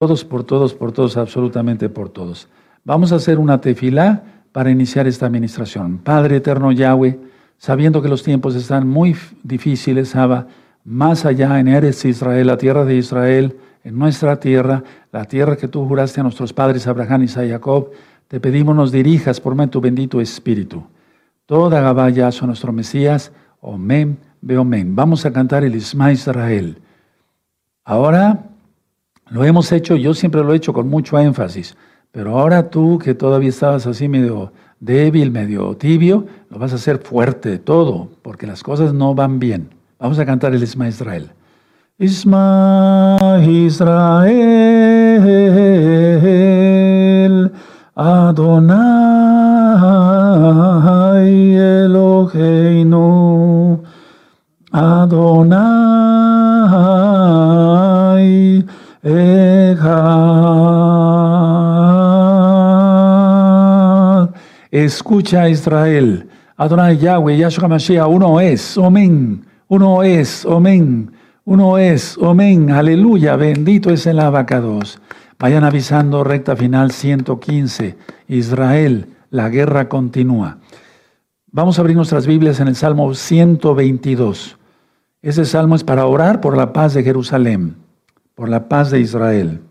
todos, por todos, por todos, absolutamente por todos. Vamos a hacer una tefilá para iniciar esta administración. Padre eterno Yahweh, sabiendo que los tiempos están muy difíciles, Abba, más allá en Eres Israel, la tierra de Israel, en nuestra tierra, la tierra que tú juraste a nuestros padres Abraham, y Jacob, te pedimos nos dirijas por medio tu bendito Espíritu. Toda Gabaya a nuestro Mesías, Omen, Beomen. Vamos a cantar el Isma Israel. Ahora lo hemos hecho, yo siempre lo he hecho con mucho énfasis, pero ahora tú que todavía estabas así medio débil, medio tibio, lo vas a hacer fuerte todo, porque las cosas no van bien. Vamos a cantar el Isma Israel. Isma Israel, Adonai Eloheinu, Adonai Escucha Israel, Adonai Yahweh, Yahshua Mashiach, uno es, amén, uno es, amén. Uno es, amén, aleluya, bendito es el abacados. Vayan avisando, recta final 115. Israel, la guerra continúa. Vamos a abrir nuestras Biblias en el Salmo 122. Ese salmo es para orar por la paz de Jerusalén, por la paz de Israel.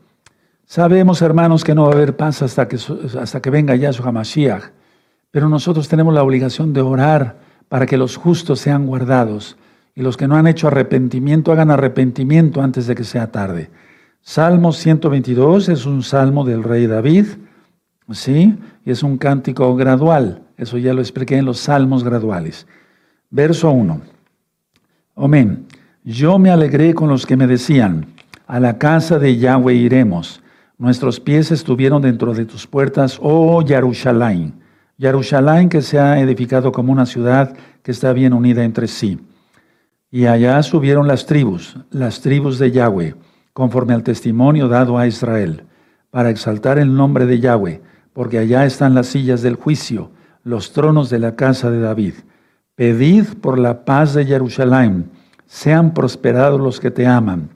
Sabemos, hermanos, que no va a haber paz hasta que, hasta que venga Yahshua Mashiach, pero nosotros tenemos la obligación de orar para que los justos sean guardados y los que no han hecho arrepentimiento hagan arrepentimiento antes de que sea tarde. Salmo 122 es un salmo del rey David, ¿sí? Y es un cántico gradual. Eso ya lo expliqué en los salmos graduales. Verso 1. Amén. Yo me alegré con los que me decían, a la casa de Yahweh iremos. Nuestros pies estuvieron dentro de tus puertas, oh Yarushalayim. Yarushalayim que se ha edificado como una ciudad que está bien unida entre sí. Y allá subieron las tribus, las tribus de Yahweh, conforme al testimonio dado a Israel, para exaltar el nombre de Yahweh, porque allá están las sillas del juicio, los tronos de la casa de David. Pedid por la paz de Jerusalén, sean prosperados los que te aman.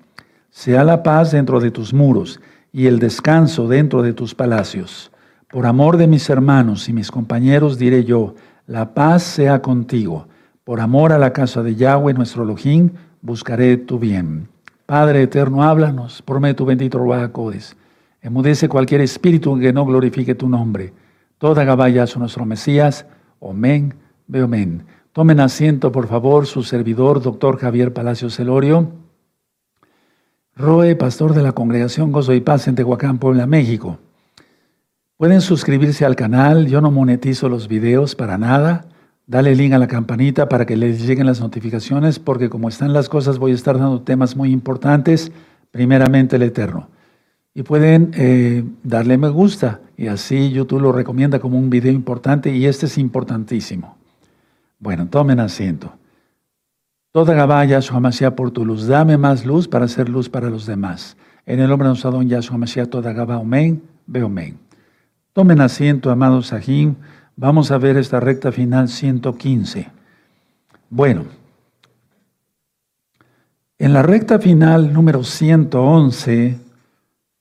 Sea la paz dentro de tus muros y el descanso dentro de tus palacios. Por amor de mis hermanos y mis compañeros diré yo, la paz sea contigo. Por amor a la casa de Yahweh, nuestro Elohim, buscaré tu bien. Padre eterno, háblanos de tu bendito Ruacodes. Emudece cualquier espíritu que no glorifique tu nombre. Toda Gabaya son nuestro Mesías. Omen, Beomen. Tomen asiento, por favor, su servidor, doctor Javier Palacios Celorio. Roe, pastor de la Congregación Gozo y Paz en Tehuacán, Puebla, México. Pueden suscribirse al canal, yo no monetizo los videos para nada. Dale link a la campanita para que les lleguen las notificaciones, porque como están las cosas voy a estar dando temas muy importantes, primeramente el Eterno. Y pueden eh, darle me gusta y así YouTube lo recomienda como un video importante y este es importantísimo. Bueno, tomen asiento. Toda Gabaya, Yahshua Mashiach, por tu luz, dame más luz para hacer luz para los demás. En el nombre de nuestro Yahshua Mashiach, toda Gabá, Omen, ve Omen. Tomen asiento, amados Sahim. Vamos a ver esta recta final 115. Bueno, en la recta final número 111,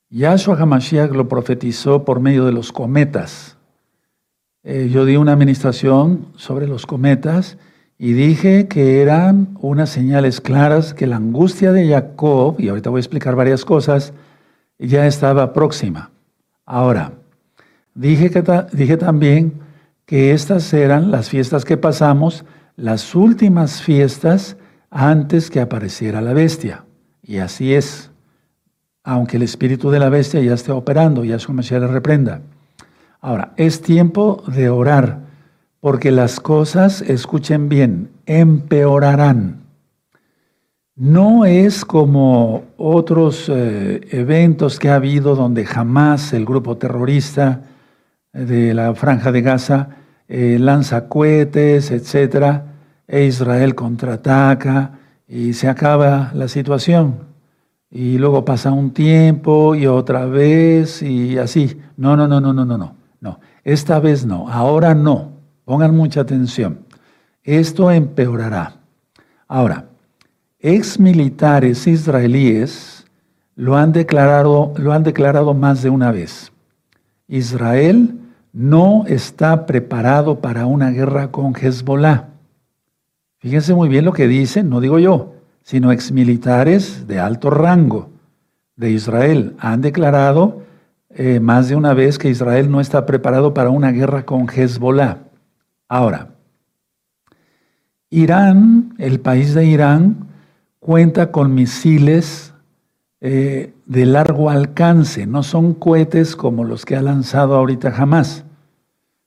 Yahshua HaMashiach lo profetizó por medio de los cometas. Eh, yo di una administración sobre los cometas y dije que eran unas señales claras que la angustia de Jacob, y ahorita voy a explicar varias cosas, ya estaba próxima. Ahora, dije, que dije también que estas eran las fiestas que pasamos, las últimas fiestas antes que apareciera la bestia. Y así es, aunque el espíritu de la bestia ya esté operando, ya su Mesías le reprenda. Ahora, es tiempo de orar, porque las cosas, escuchen bien, empeorarán. No es como otros eh, eventos que ha habido donde jamás el grupo terrorista de la franja de Gaza eh, lanza cohetes, etc. E Israel contraataca y se acaba la situación. Y luego pasa un tiempo y otra vez y así. No, no, no, no, no, no, no. No, esta vez no, ahora no. Pongan mucha atención. Esto empeorará. Ahora, ex militares israelíes lo han declarado, lo han declarado más de una vez. Israel no está preparado para una guerra con Hezbollah. Fíjense muy bien lo que dicen, no digo yo, sino exmilitares de alto rango de Israel han declarado eh, más de una vez que Israel no está preparado para una guerra con Hezbollah. Ahora, Irán, el país de Irán, cuenta con misiles eh, de largo alcance, no son cohetes como los que ha lanzado ahorita jamás,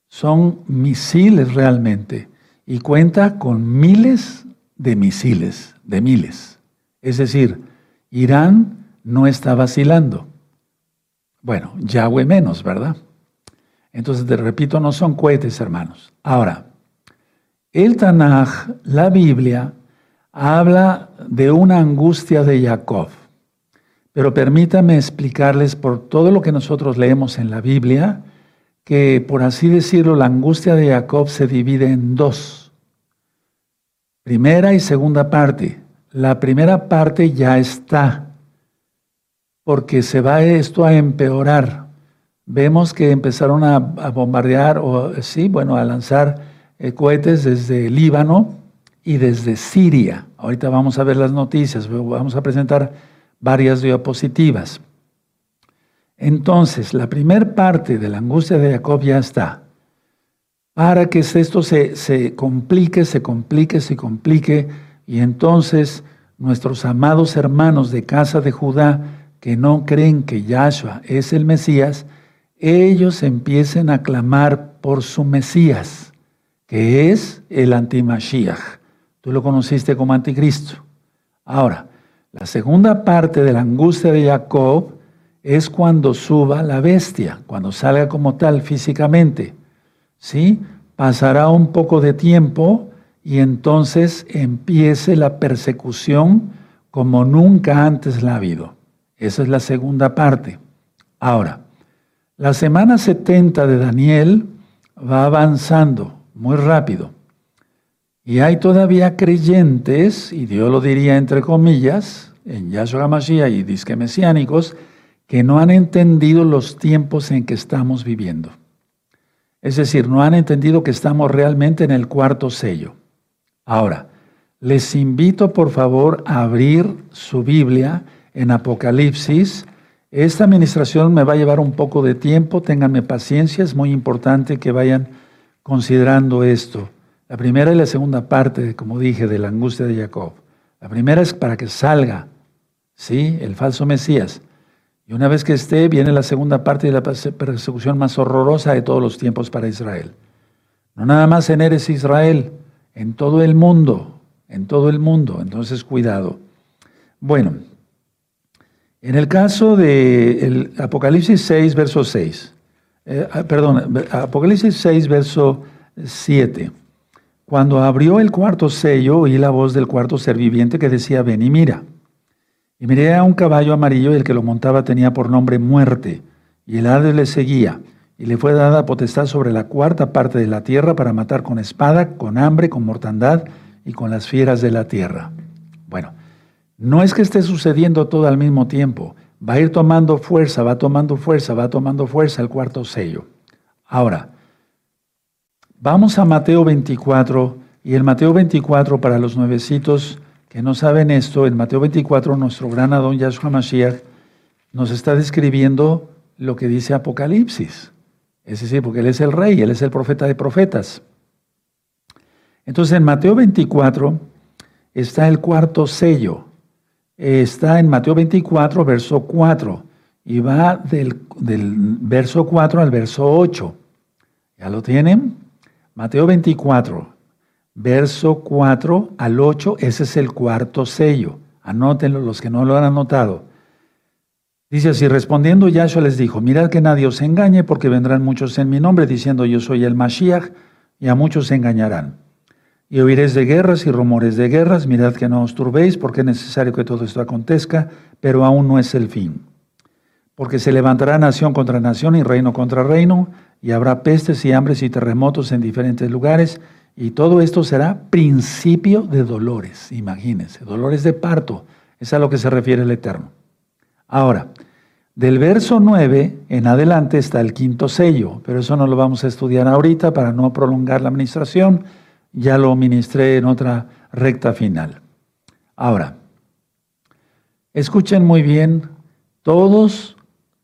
son misiles realmente y cuenta con miles de misiles, de miles. Es decir, Irán no está vacilando. Bueno, Yahweh menos, ¿verdad? Entonces, te repito, no son cohetes, hermanos. Ahora, el Tanaj, la Biblia, habla de una angustia de Jacob. Pero permítame explicarles por todo lo que nosotros leemos en la Biblia, que por así decirlo, la angustia de Jacob se divide en dos. Primera y segunda parte. La primera parte ya está, porque se va esto a empeorar. Vemos que empezaron a, bombardear, o sí, bueno, a lanzar eh, cohetes desde Líbano, y desde Siria. Ahorita vamos a ver las noticias, vamos a presentar varias diapositivas. Entonces, la primera parte de la angustia de Jacob ya está. Para que esto se, se complique, se complique, se complique, y entonces nuestros amados hermanos de casa de Judá, que no creen que Yahshua es el Mesías, ellos empiecen a clamar por su Mesías, que es el antimashiach. Tú lo conociste como anticristo. Ahora, la segunda parte de la angustia de Jacob es cuando suba la bestia, cuando salga como tal físicamente. ¿Sí? Pasará un poco de tiempo y entonces empiece la persecución como nunca antes la ha habido. Esa es la segunda parte. Ahora, la semana 70 de Daniel va avanzando muy rápido. Y hay todavía creyentes, y Dios lo diría entre comillas, en Yahshua Mashiach y disque mesiánicos, que no han entendido los tiempos en que estamos viviendo. Es decir, no han entendido que estamos realmente en el cuarto sello. Ahora, les invito por favor a abrir su Biblia en Apocalipsis. Esta administración me va a llevar un poco de tiempo, ténganme paciencia, es muy importante que vayan considerando esto. La primera y la segunda parte, como dije, de la angustia de Jacob. La primera es para que salga, ¿sí? El falso Mesías. Y una vez que esté, viene la segunda parte de la persecución más horrorosa de todos los tiempos para Israel. No nada más en Eres Israel, en todo el mundo, en todo el mundo. Entonces, cuidado. Bueno, en el caso de Apocalipsis 6, verso 6, eh, ah, perdón, Apocalipsis 6, verso 7. Cuando abrió el cuarto sello, oí la voz del cuarto ser viviente que decía, ven y mira. Y miré a un caballo amarillo y el que lo montaba tenía por nombre muerte, y el ave le seguía, y le fue dada potestad sobre la cuarta parte de la tierra para matar con espada, con hambre, con mortandad y con las fieras de la tierra. Bueno, no es que esté sucediendo todo al mismo tiempo, va a ir tomando fuerza, va tomando fuerza, va tomando fuerza el cuarto sello. Ahora, Vamos a Mateo 24 y el Mateo 24 para los nuevecitos que no saben esto, en Mateo 24 nuestro gran Adón Yahshua Mashiach nos está describiendo lo que dice Apocalipsis. Es decir, porque Él es el rey, Él es el profeta de profetas. Entonces en Mateo 24 está el cuarto sello. Está en Mateo 24, verso 4, y va del, del verso 4 al verso 8. ¿Ya lo tienen? Mateo 24, verso 4 al 8, ese es el cuarto sello. Anótenlo los que no lo han anotado. Dice así, respondiendo Yahshua les dijo, mirad que nadie os engañe porque vendrán muchos en mi nombre diciendo yo soy el Mashiach y a muchos se engañarán. Y oiréis de guerras y rumores de guerras, mirad que no os turbéis porque es necesario que todo esto acontezca, pero aún no es el fin. Porque se levantará nación contra nación y reino contra reino, y habrá pestes y hambres y terremotos en diferentes lugares, y todo esto será principio de dolores, imagínense, dolores de parto, es a lo que se refiere el Eterno. Ahora, del verso 9 en adelante está el quinto sello, pero eso no lo vamos a estudiar ahorita para no prolongar la administración. Ya lo ministré en otra recta final. Ahora, escuchen muy bien, todos,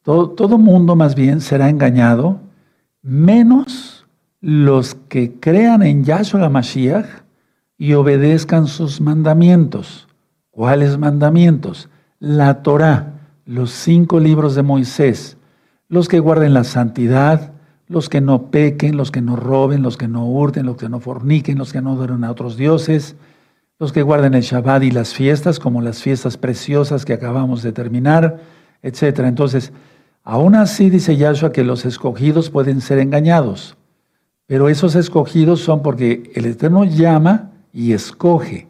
todo, todo mundo más bien será engañado, menos los que crean en Yahshua Mashiach y obedezcan sus mandamientos. ¿Cuáles mandamientos? La Torah, los cinco libros de Moisés, los que guarden la santidad, los que no pequen, los que no roben, los que no hurten, los que no forniquen, los que no adoren a otros dioses, los que guarden el Shabbat y las fiestas, como las fiestas preciosas que acabamos de terminar, etc. Entonces, aún así dice Yahshua que los escogidos pueden ser engañados, pero esos escogidos son porque el Eterno llama y escoge,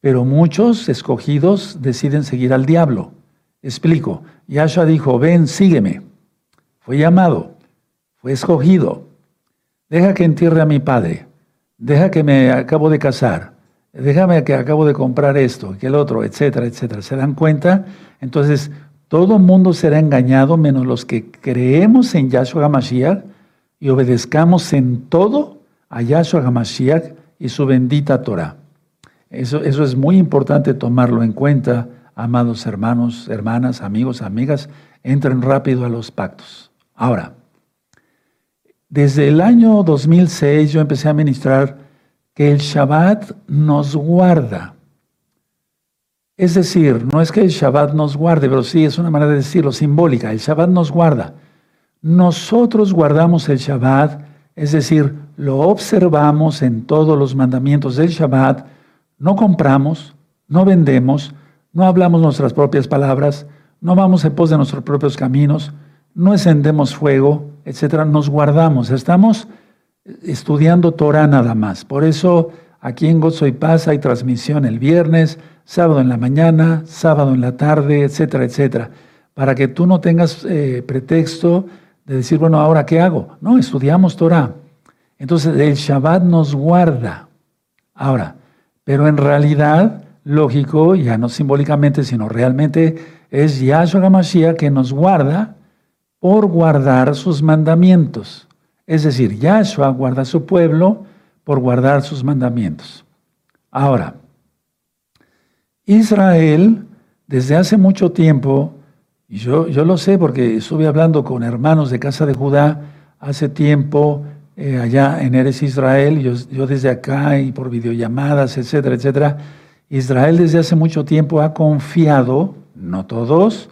pero muchos escogidos deciden seguir al diablo. Explico, Yahshua dijo, ven, sígueme. Fue llamado, fue escogido. Deja que entierre a mi padre. Deja que me acabo de casar. Déjame que acabo de comprar esto, que el otro, etcétera, etcétera. ¿Se dan cuenta? Entonces, todo mundo será engañado menos los que creemos en Yahshua HaMashiach y obedezcamos en todo a Yahshua HaMashiach y su bendita Torah. Eso, eso es muy importante tomarlo en cuenta, amados hermanos, hermanas, amigos, amigas. Entren rápido a los pactos. Ahora, desde el año 2006 yo empecé a ministrar que el Shabbat nos guarda. Es decir, no es que el Shabbat nos guarde, pero sí es una manera de decirlo simbólica. El Shabbat nos guarda. Nosotros guardamos el Shabbat, es decir, lo observamos en todos los mandamientos del Shabbat, no compramos, no vendemos, no hablamos nuestras propias palabras, no vamos en pos de nuestros propios caminos, no encendemos fuego, etcétera, nos guardamos. Estamos estudiando Torah nada más. Por eso aquí en Gozo y Paz hay transmisión el viernes, sábado en la mañana, sábado en la tarde, etcétera, etcétera. Para que tú no tengas eh, pretexto de decir, bueno, ahora qué hago. No, estudiamos Torah. Entonces el Shabbat nos guarda. Ahora, pero en realidad, lógico, ya no simbólicamente, sino realmente, es Yahshua HaMashiach que nos guarda por guardar sus mandamientos. Es decir, Yahshua guarda a su pueblo por guardar sus mandamientos. Ahora, Israel, desde hace mucho tiempo, y yo, yo lo sé porque estuve hablando con hermanos de casa de Judá hace tiempo, eh, allá en Eres Israel, yo, yo desde acá y por videollamadas, etcétera, etcétera. Israel desde hace mucho tiempo ha confiado, no todos,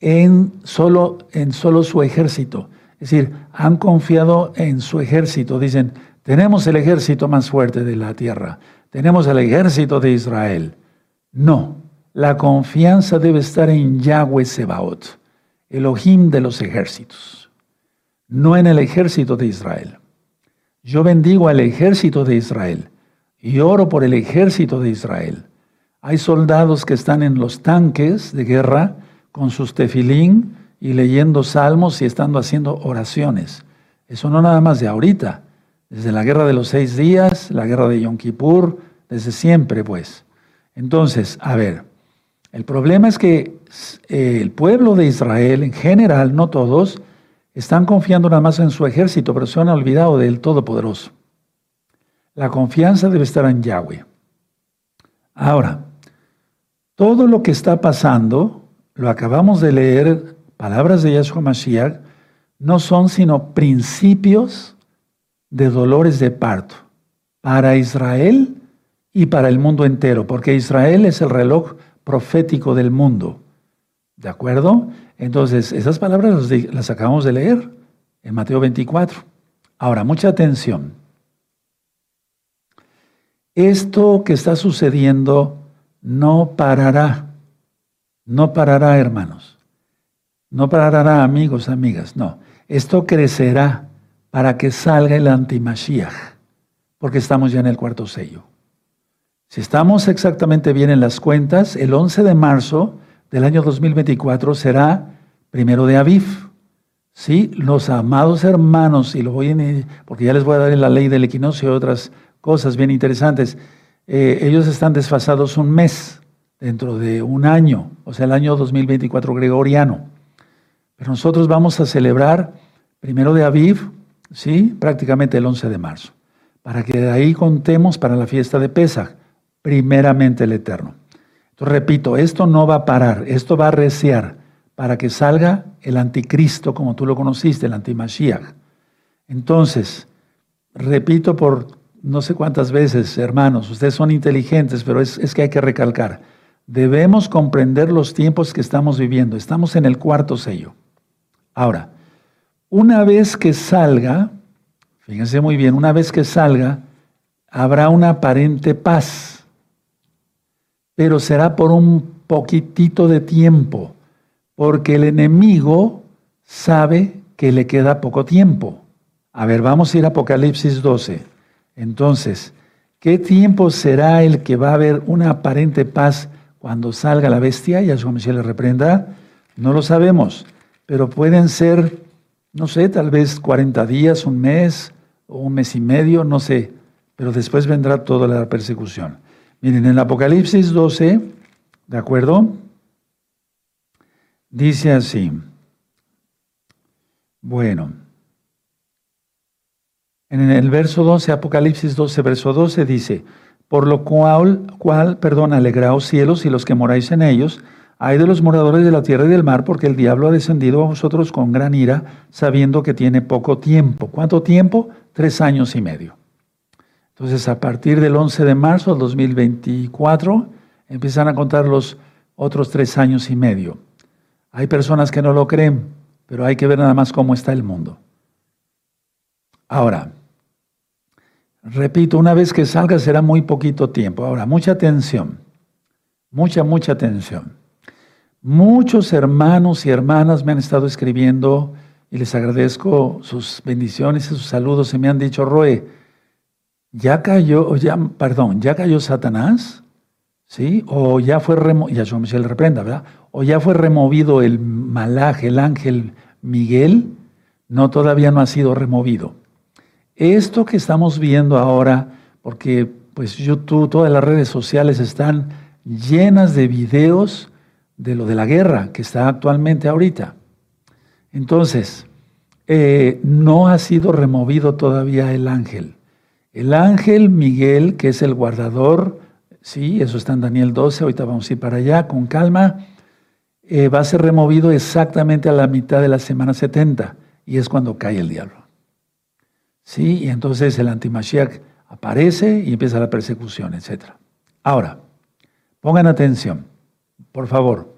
en solo, en solo su ejército. Es decir, han confiado en su ejército. Dicen, tenemos el ejército más fuerte de la tierra, tenemos el ejército de Israel. No, la confianza debe estar en Yahweh Sebaot, Elohim de los ejércitos, no en el ejército de Israel. Yo bendigo al ejército de Israel y oro por el ejército de Israel. Hay soldados que están en los tanques de guerra con sus tefilín y leyendo salmos y estando haciendo oraciones. Eso no nada más de ahorita, desde la guerra de los seis días, la guerra de Yom Kippur, desde siempre pues. Entonces, a ver, el problema es que eh, el pueblo de Israel en general, no todos, están confiando nada más en su ejército, pero se han olvidado del Todopoderoso. La confianza debe estar en Yahweh. Ahora, todo lo que está pasando lo acabamos de leer, palabras de Yahshua Mashiach, no son sino principios de dolores de parto para Israel y para el mundo entero, porque Israel es el reloj profético del mundo. ¿De acuerdo? Entonces, esas palabras las acabamos de leer en Mateo 24. Ahora, mucha atención. Esto que está sucediendo no parará. No parará, hermanos. No parará, amigos, amigas. No. Esto crecerá para que salga el antimashiach, porque estamos ya en el cuarto sello. Si estamos exactamente bien en las cuentas, el 11 de marzo del año 2024 será primero de Aviv. Sí, los amados hermanos, y lo voy a, porque ya les voy a dar en la ley del equinoccio y otras cosas bien interesantes, eh, ellos están desfasados un mes dentro de un año, o sea, el año 2024 gregoriano. Pero nosotros vamos a celebrar primero de Aviv, ¿sí? Prácticamente el 11 de marzo, para que de ahí contemos para la fiesta de Pesach, primeramente el Eterno. Entonces, repito, esto no va a parar, esto va a reciar para que salga el anticristo como tú lo conociste, el antimashiach. Entonces, repito por no sé cuántas veces, hermanos, ustedes son inteligentes, pero es, es que hay que recalcar, debemos comprender los tiempos que estamos viviendo. Estamos en el cuarto sello. Ahora, una vez que salga, fíjense muy bien, una vez que salga, habrá una aparente paz, pero será por un poquitito de tiempo porque el enemigo sabe que le queda poco tiempo. A ver, vamos a ir a Apocalipsis 12. Entonces, ¿qué tiempo será el que va a haber una aparente paz cuando salga la bestia y a su le reprenda? No lo sabemos, pero pueden ser, no sé, tal vez 40 días, un mes o un mes y medio, no sé, pero después vendrá toda la persecución. Miren, en Apocalipsis 12, ¿de acuerdo? Dice así. Bueno. En el verso 12, Apocalipsis 12, verso 12 dice, por lo cual, cual, perdón, alegraos cielos y los que moráis en ellos, hay de los moradores de la tierra y del mar, porque el diablo ha descendido a vosotros con gran ira, sabiendo que tiene poco tiempo. ¿Cuánto tiempo? Tres años y medio. Entonces, a partir del 11 de marzo del 2024, empiezan a contar los otros tres años y medio. Hay personas que no lo creen, pero hay que ver nada más cómo está el mundo. Ahora, repito, una vez que salga será muy poquito tiempo. Ahora, mucha atención, mucha, mucha atención. Muchos hermanos y hermanas me han estado escribiendo y les agradezco sus bendiciones y sus saludos y me han dicho, Roe, ya cayó, ya, perdón, ya cayó Satanás, ¿sí? O ya fue removido, ya me le reprenda, ¿verdad? o ya fue removido el malaje, el ángel Miguel, no, todavía no ha sido removido. Esto que estamos viendo ahora, porque pues YouTube, todas las redes sociales están llenas de videos de lo de la guerra que está actualmente ahorita. Entonces, eh, no ha sido removido todavía el ángel. El ángel Miguel, que es el guardador, sí, eso está en Daniel 12, ahorita vamos a ir para allá con calma eh, va a ser removido exactamente a la mitad de la semana 70 y es cuando cae el diablo. ¿Sí? Y entonces el antimashiach aparece y empieza la persecución, etc. Ahora, pongan atención, por favor.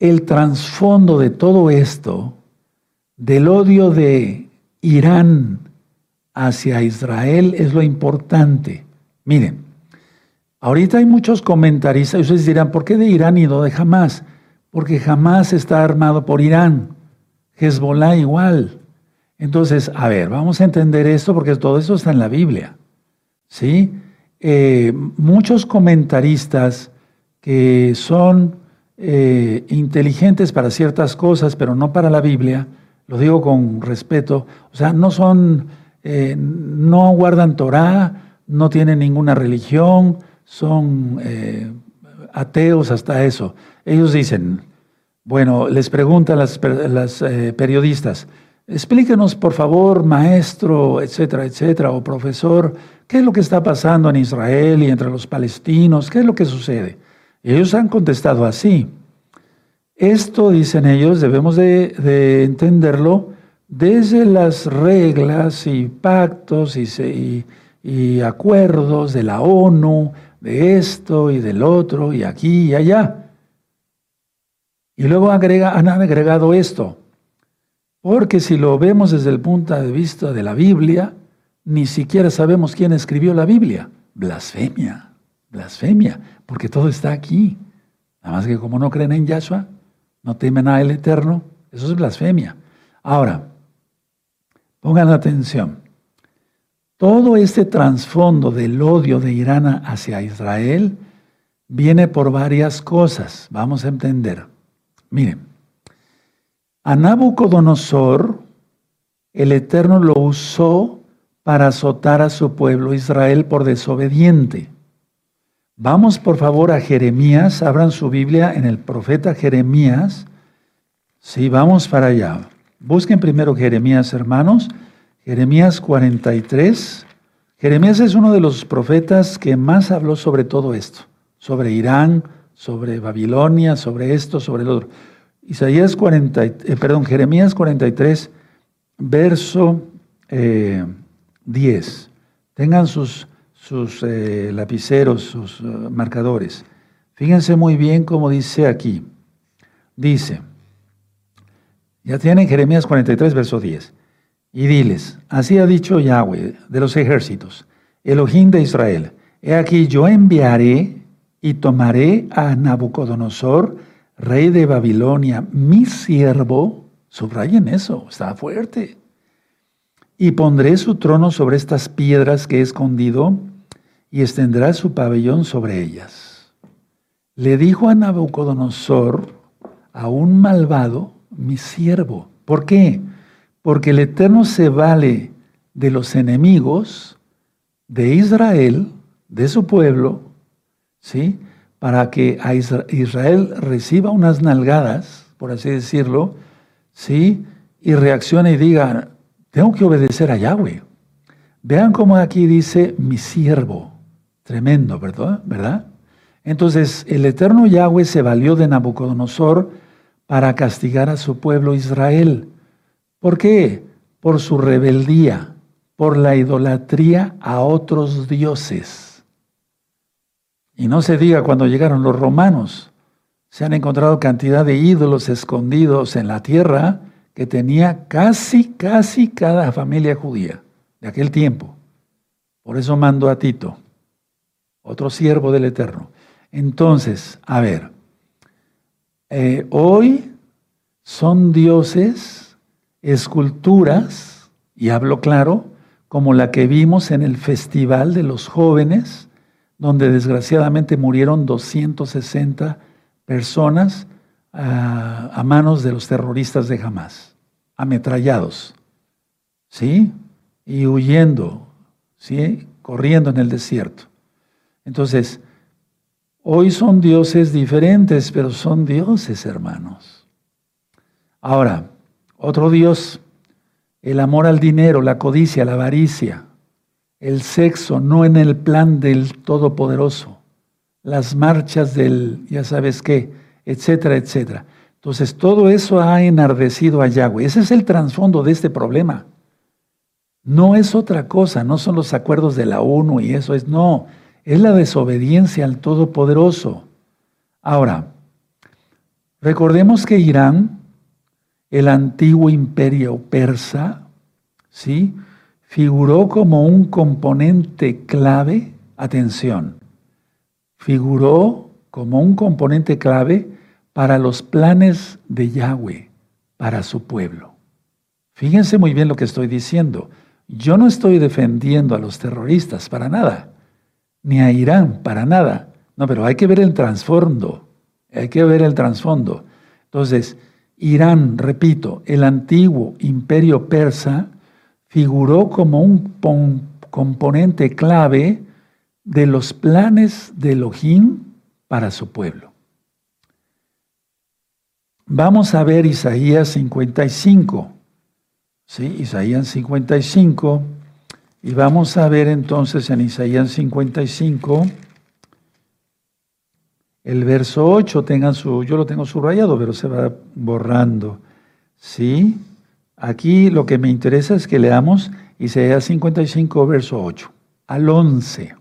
El trasfondo de todo esto, del odio de Irán hacia Israel, es lo importante. Miren, Ahorita hay muchos comentaristas y ustedes dirán, ¿por qué de Irán y no de Hamas? Porque Hamas está armado por Irán, Hezbollah igual. Entonces, a ver, vamos a entender esto porque todo eso está en la Biblia. ¿Sí? Eh, muchos comentaristas que son eh, inteligentes para ciertas cosas, pero no para la Biblia, lo digo con respeto, o sea, no son, eh, no guardan Torah, no tienen ninguna religión, son eh, ateos hasta eso. Ellos dicen, bueno, les preguntan las, las periodistas, explíquenos por favor, maestro, etcétera, etcétera, o profesor, qué es lo que está pasando en Israel y entre los palestinos, qué es lo que sucede. Ellos han contestado así. Esto, dicen ellos, debemos de, entenderlo desde las reglas y pactos y, acuerdos de la ONU, de esto y del otro y aquí y allá. Y luego han agregado esto, porque si lo vemos desde el punto de vista de la Biblia, ni siquiera sabemos quién escribió la Biblia. Blasfemia, blasfemia, porque todo está aquí. Nada más que como no creen en Yahshua, no temen a el Eterno, eso es blasfemia. Ahora, pongan atención. Todo este trasfondo del odio de Irán hacia Israel viene por varias cosas. Vamos a entender. Miren, a Nabucodonosor el Eterno lo usó para azotar a su pueblo Israel por desobediente. Vamos por favor a Jeremías, abran su Biblia en el profeta Jeremías. Sí, vamos para allá. Busquen primero Jeremías, hermanos. Jeremías 43. Jeremías es uno de los profetas que más habló sobre todo esto, sobre Irán, sobre Babilonia, sobre esto, sobre el otro. Isaías 40, eh, perdón, Jeremías 43, verso 10. Eh, Tengan sus, sus eh, lapiceros, sus marcadores. Fíjense muy bien cómo dice aquí. Dice, ya tienen Jeremías 43, verso 10. Y diles, así ha dicho Yahweh de los ejércitos, Elohim de Israel, he aquí yo enviaré y tomaré a Nabucodonosor, rey de Babilonia, mi siervo, subrayen eso, está fuerte, y pondré su trono sobre estas piedras que he escondido, y extenderá su pabellón sobre ellas. Le dijo a Nabucodonosor, a un malvado, mi siervo. ¿Por qué? porque el Eterno se vale de los enemigos de Israel, de su pueblo, ¿sí? Para que a Israel reciba unas nalgadas, por así decirlo, ¿sí? Y reaccione y diga, tengo que obedecer a Yahweh. Vean cómo aquí dice mi siervo. Tremendo, ¿verdad? Entonces, el eterno Yahweh se valió de Nabucodonosor para castigar a su pueblo Israel. ¿Por qué? Por su rebeldía, por la idolatría a otros dioses. Y no se diga cuando llegaron los romanos, se han encontrado cantidad de ídolos escondidos en la tierra que tenía casi, casi cada familia judía de aquel tiempo. Por eso mandó a Tito, otro siervo del Eterno. Entonces, a ver, eh, hoy son dioses esculturas, y hablo claro, como la que vimos en el Festival de los Jóvenes, donde desgraciadamente murieron 260 personas a, a manos de los terroristas de Hamas, ametrallados, ¿sí? Y huyendo, ¿sí? Corriendo en el desierto. Entonces, hoy son dioses diferentes, pero son dioses, hermanos. Ahora, otro Dios, el amor al dinero, la codicia, la avaricia, el sexo, no en el plan del Todopoderoso, las marchas del, ya sabes qué, etcétera, etcétera. Entonces, todo eso ha enardecido a Yahweh. Ese es el trasfondo de este problema. No es otra cosa, no son los acuerdos de la ONU y eso es, no, es la desobediencia al Todopoderoso. Ahora, recordemos que Irán el antiguo imperio persa, ¿sí? figuró como un componente clave, atención, figuró como un componente clave para los planes de Yahweh, para su pueblo. Fíjense muy bien lo que estoy diciendo. Yo no estoy defendiendo a los terroristas para nada, ni a Irán para nada. No, pero hay que ver el trasfondo, hay que ver el trasfondo. Entonces, Irán, repito, el antiguo imperio persa, figuró como un componente clave de los planes de Elohim para su pueblo. Vamos a ver Isaías 55. ¿Sí? Isaías 55. Y vamos a ver entonces en Isaías 55 el verso 8, tengan su, yo lo tengo subrayado, pero se va borrando. ¿Sí? Aquí lo que me interesa es que leamos Isaías 55, verso 8, al 11.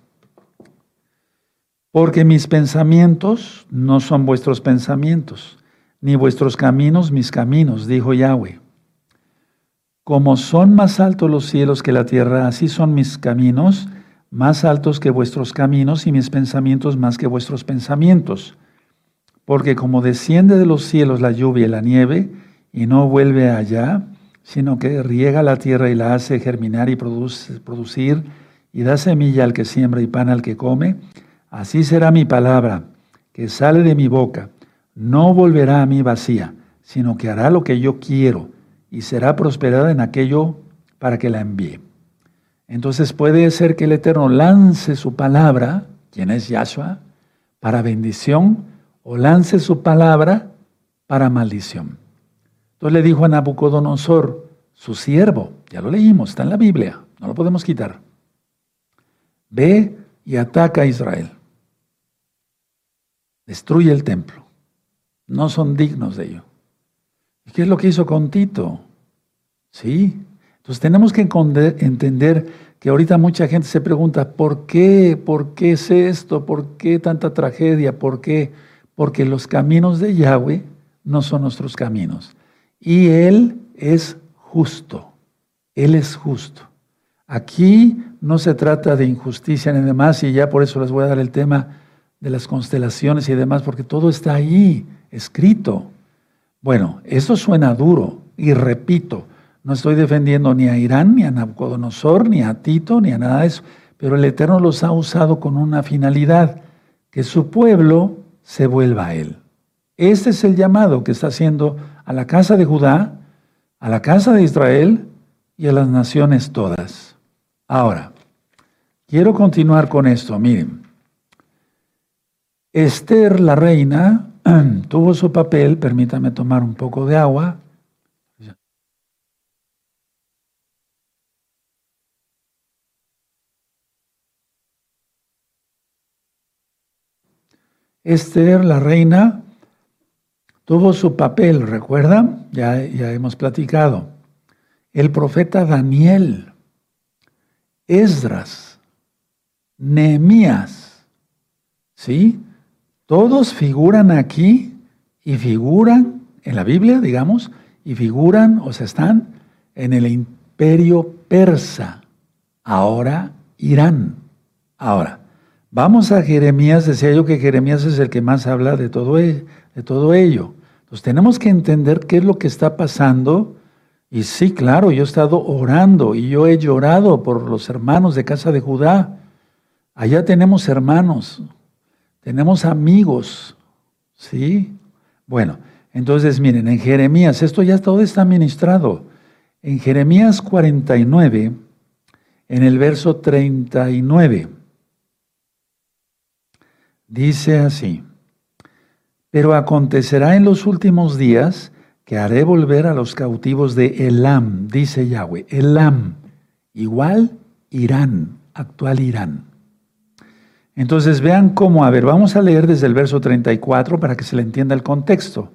Porque mis pensamientos no son vuestros pensamientos, ni vuestros caminos mis caminos, dijo Yahweh. Como son más altos los cielos que la tierra, así son mis caminos más altos que vuestros caminos y mis pensamientos más que vuestros pensamientos. Porque como desciende de los cielos la lluvia y la nieve, y no vuelve allá, sino que riega la tierra y la hace germinar y produce, producir, y da semilla al que siembra y pan al que come, así será mi palabra, que sale de mi boca. No volverá a mí vacía, sino que hará lo que yo quiero, y será prosperada en aquello para que la envíe. Entonces puede ser que el Eterno lance su palabra, quien es Yahshua, para bendición o lance su palabra para maldición. Entonces le dijo a Nabucodonosor, su siervo, ya lo leímos, está en la Biblia, no lo podemos quitar. Ve y ataca a Israel. Destruye el templo. No son dignos de ello. ¿Y qué es lo que hizo con Tito? Sí. Entonces tenemos que entender que ahorita mucha gente se pregunta, ¿por qué? ¿Por qué es esto? ¿Por qué tanta tragedia? ¿Por qué? Porque los caminos de Yahweh no son nuestros caminos. Y Él es justo. Él es justo. Aquí no se trata de injusticia ni demás, y ya por eso les voy a dar el tema de las constelaciones y demás, porque todo está ahí, escrito. Bueno, eso suena duro, y repito, no estoy defendiendo ni a Irán, ni a Nabucodonosor, ni a Tito, ni a nada de eso, pero el Eterno los ha usado con una finalidad, que su pueblo se vuelva a Él. Este es el llamado que está haciendo a la casa de Judá, a la casa de Israel y a las naciones todas. Ahora, quiero continuar con esto. Miren, Esther, la reina, tuvo su papel, permítame tomar un poco de agua. Esther, la reina, tuvo su papel, ¿recuerdan? Ya, ya hemos platicado. El profeta Daniel, Esdras, Nehemías, ¿sí? Todos figuran aquí y figuran en la Biblia, digamos, y figuran, o sea, están en el imperio persa, ahora Irán. Ahora, vamos a Jeremías, decía yo que Jeremías es el que más habla de todo, e, de todo ello. Entonces tenemos que entender qué es lo que está pasando. Y sí, claro, yo he estado orando y yo he llorado por los hermanos de casa de Judá. Allá tenemos hermanos, tenemos amigos, ¿sí? Bueno, entonces miren, en Jeremías, esto ya todo está ministrado. En Jeremías 49, en el verso 39, dice así, pero acontecerá en los últimos días que haré volver a los cautivos de Elam, dice Yahweh, Elam, igual Irán, actual Irán. Entonces vean cómo, a ver, vamos a leer desde el verso 34 para que se le entienda el contexto.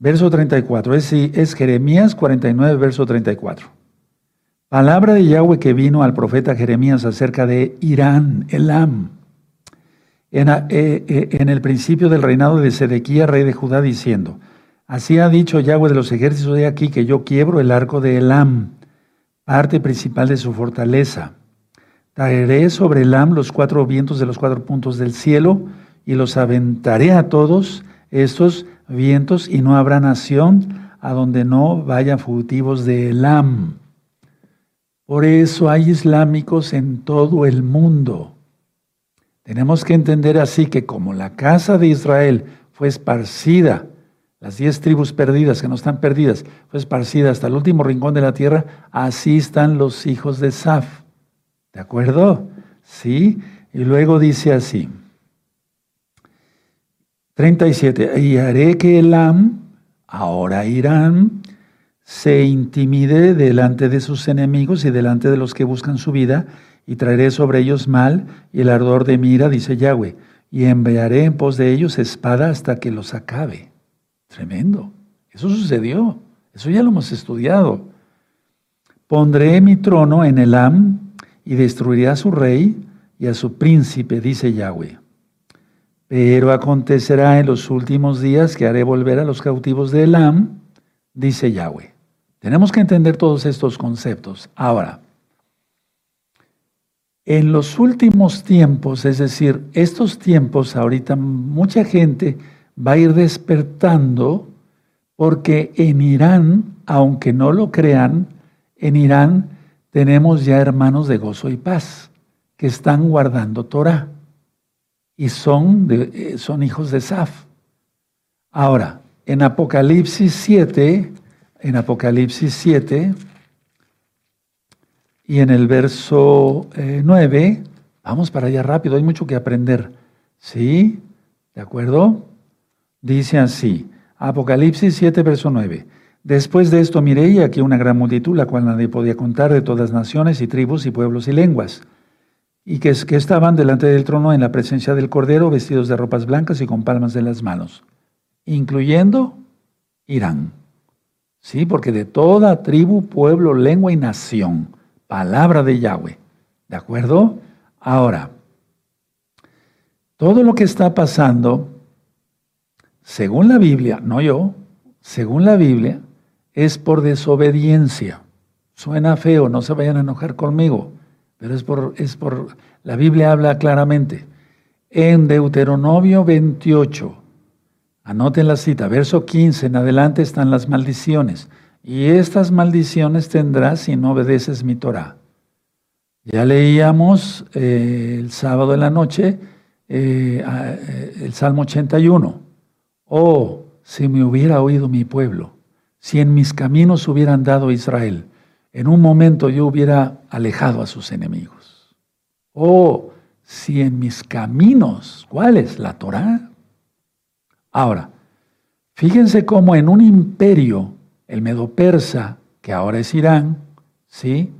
Verso 34, es, es Jeremías 49, verso 34. Palabra de Yahweh que vino al profeta Jeremías acerca de Irán, Elam, en, eh, eh, en el principio del reinado de Sedequía, rey de Judá, diciendo, Así ha dicho Yahweh de los ejércitos de aquí que yo quiebro el arco de Elam, parte principal de su fortaleza Traeré sobre Elam los cuatro vientos de los cuatro puntos del cielo y los aventaré a todos estos vientos y no habrá nación a donde no vayan fugitivos de Elam. Por eso hay islámicos en todo el mundo. Tenemos que entender así que como la casa de Israel fue esparcida, las diez tribus perdidas que no están perdidas, fue esparcida hasta el último rincón de la tierra, así están los hijos de Saf. ¿De acuerdo? Sí. Y luego dice así. 37. Y haré que Elam, ahora Irán, se intimide delante de sus enemigos y delante de los que buscan su vida, y traeré sobre ellos mal y el ardor de mira, dice Yahweh, y enviaré en pos de ellos espada hasta que los acabe. Tremendo. Eso sucedió. Eso ya lo hemos estudiado. Pondré mi trono en Elam y destruiré a su rey y a su príncipe, dice Yahweh. Pero acontecerá en los últimos días que haré volver a los cautivos de Elam, dice Yahweh. Tenemos que entender todos estos conceptos. Ahora, en los últimos tiempos, es decir, estos tiempos, ahorita mucha gente va a ir despertando porque en Irán, aunque no lo crean, en Irán tenemos ya hermanos de gozo y paz que están guardando Torah y son, eh, son hijos de Saf. Ahora, en Apocalipsis 7, en Apocalipsis 7 y en el verso 9, eh, vamos para allá rápido, hay mucho que aprender. ¿Sí? ¿De acuerdo? Dice así, Apocalipsis 7, verso 9. Después de esto miré y aquí una gran multitud, la cual nadie podía contar, de todas naciones y tribus y pueblos y lenguas, y que, que estaban delante del trono en la presencia del Cordero, vestidos de ropas blancas y con palmas en las manos, incluyendo Irán. Sí, porque de toda tribu, pueblo, lengua y nación, palabra de Yahweh. ¿De acuerdo? Ahora, todo lo que está pasando, según la Biblia, no yo, según la Biblia, es por desobediencia. Suena feo, no se vayan a enojar conmigo, pero es por, es por, la Biblia habla claramente. En Deuteronomio 28, anoten la cita, verso 15 en adelante están las maldiciones. Y estas maldiciones tendrás si no obedeces mi Torah. Ya leíamos eh, el sábado en la noche eh, eh, el Salmo 81. Oh, si me hubiera oído mi pueblo, si en mis caminos hubiera andado Israel, en un momento yo hubiera alejado a sus enemigos. Oh, si en mis caminos, ¿cuál es la Torah? Ahora, fíjense cómo en un imperio, el Medo Persa, que ahora es Irán, ¿sí?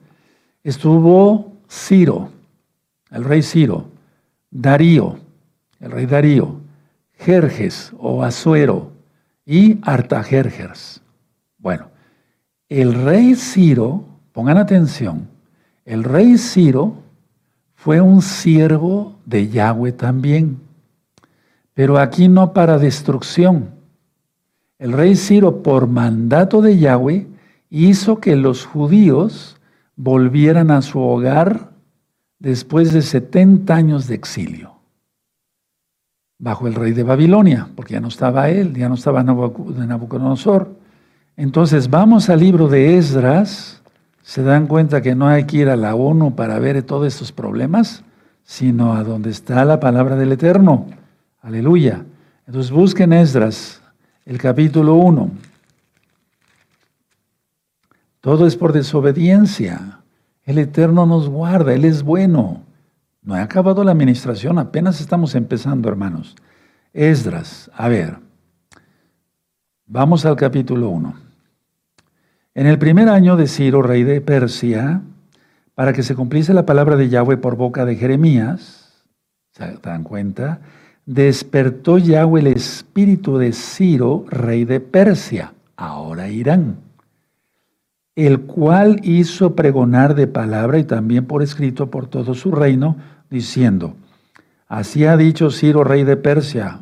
Estuvo Ciro, el rey Ciro, Darío, el rey Darío, Jerjes o Azuero y Artajerjes. Bueno, el rey Ciro, pongan atención, el rey Ciro fue un siervo de Yahweh también, pero aquí no para destrucción. El rey Ciro, por mandato de Yahweh, hizo que los judíos volvieran a su hogar después de 70 años de exilio, bajo el rey de Babilonia, porque ya no estaba él, ya no estaba Nabucodonosor. Entonces vamos al libro de Esdras, se dan cuenta que no hay que ir a la ONU para ver todos estos problemas, sino a donde está la palabra del Eterno. Aleluya. Entonces busquen Esdras, el capítulo 1. Todo es por desobediencia. El Eterno nos guarda, Él es bueno. No ha acabado la administración, apenas estamos empezando, hermanos. Esdras, a ver, vamos al capítulo 1. En el primer año de Ciro, rey de Persia, para que se cumpliese la palabra de Yahweh por boca de Jeremías, ¿se dan cuenta? Despertó Yahweh el espíritu de Ciro, rey de Persia, ahora Irán el cual hizo pregonar de palabra y también por escrito por todo su reino, diciendo, así ha dicho Ciro, rey de Persia,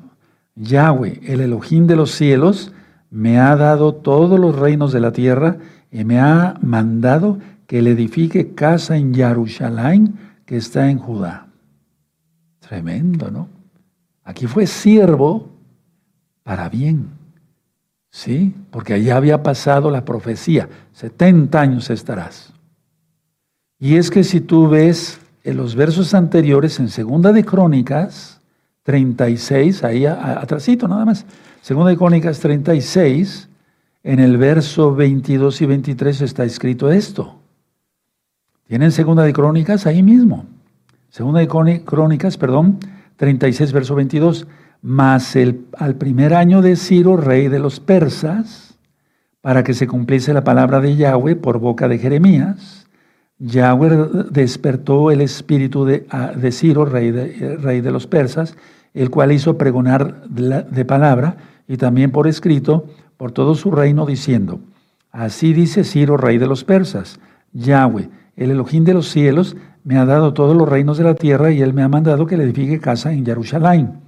Yahweh, el Elohim de los cielos, me ha dado todos los reinos de la tierra y me ha mandado que le edifique casa en Jerusalén, que está en Judá. Tremendo, ¿no? Aquí fue siervo para bien. ¿Sí? Porque allá había pasado la profecía. 70 años estarás. Y es que si tú ves en los versos anteriores, en Segunda de Crónicas 36, ahí atrásito nada más, Segunda de Crónicas 36, en el verso 22 y 23 está escrito esto. Tienen Segunda de Crónicas ahí mismo. Segunda de Crónicas, perdón, 36, verso 22. Mas el, al primer año de Ciro, rey de los persas, para que se cumpliese la palabra de Yahweh por boca de Jeremías, Yahweh despertó el espíritu de, Ciro, rey de, rey de, los persas, el cual hizo pregonar de palabra y también por escrito por todo su reino, diciendo, Así dice Ciro, rey de los persas, Yahweh, el Elohim de los cielos, me ha dado todos los reinos de la tierra y él me ha mandado que le edifique casa en Jerusalén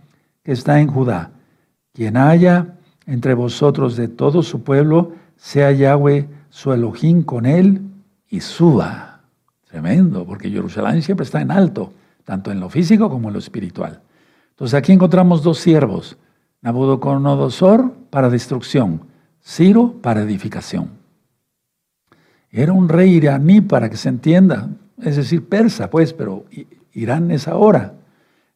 que está en Judá. Quien haya entre vosotros de todo su pueblo, sea Yahweh su Elohim con él y suba. Tremendo, porque Jerusalén siempre está en alto, tanto en lo físico como en lo espiritual. Entonces aquí encontramos dos siervos, Nabucodonosor para destrucción, Ciro para edificación. Era un rey iraní, para que se entienda, es decir, persa, pues, pero Irán es ahora.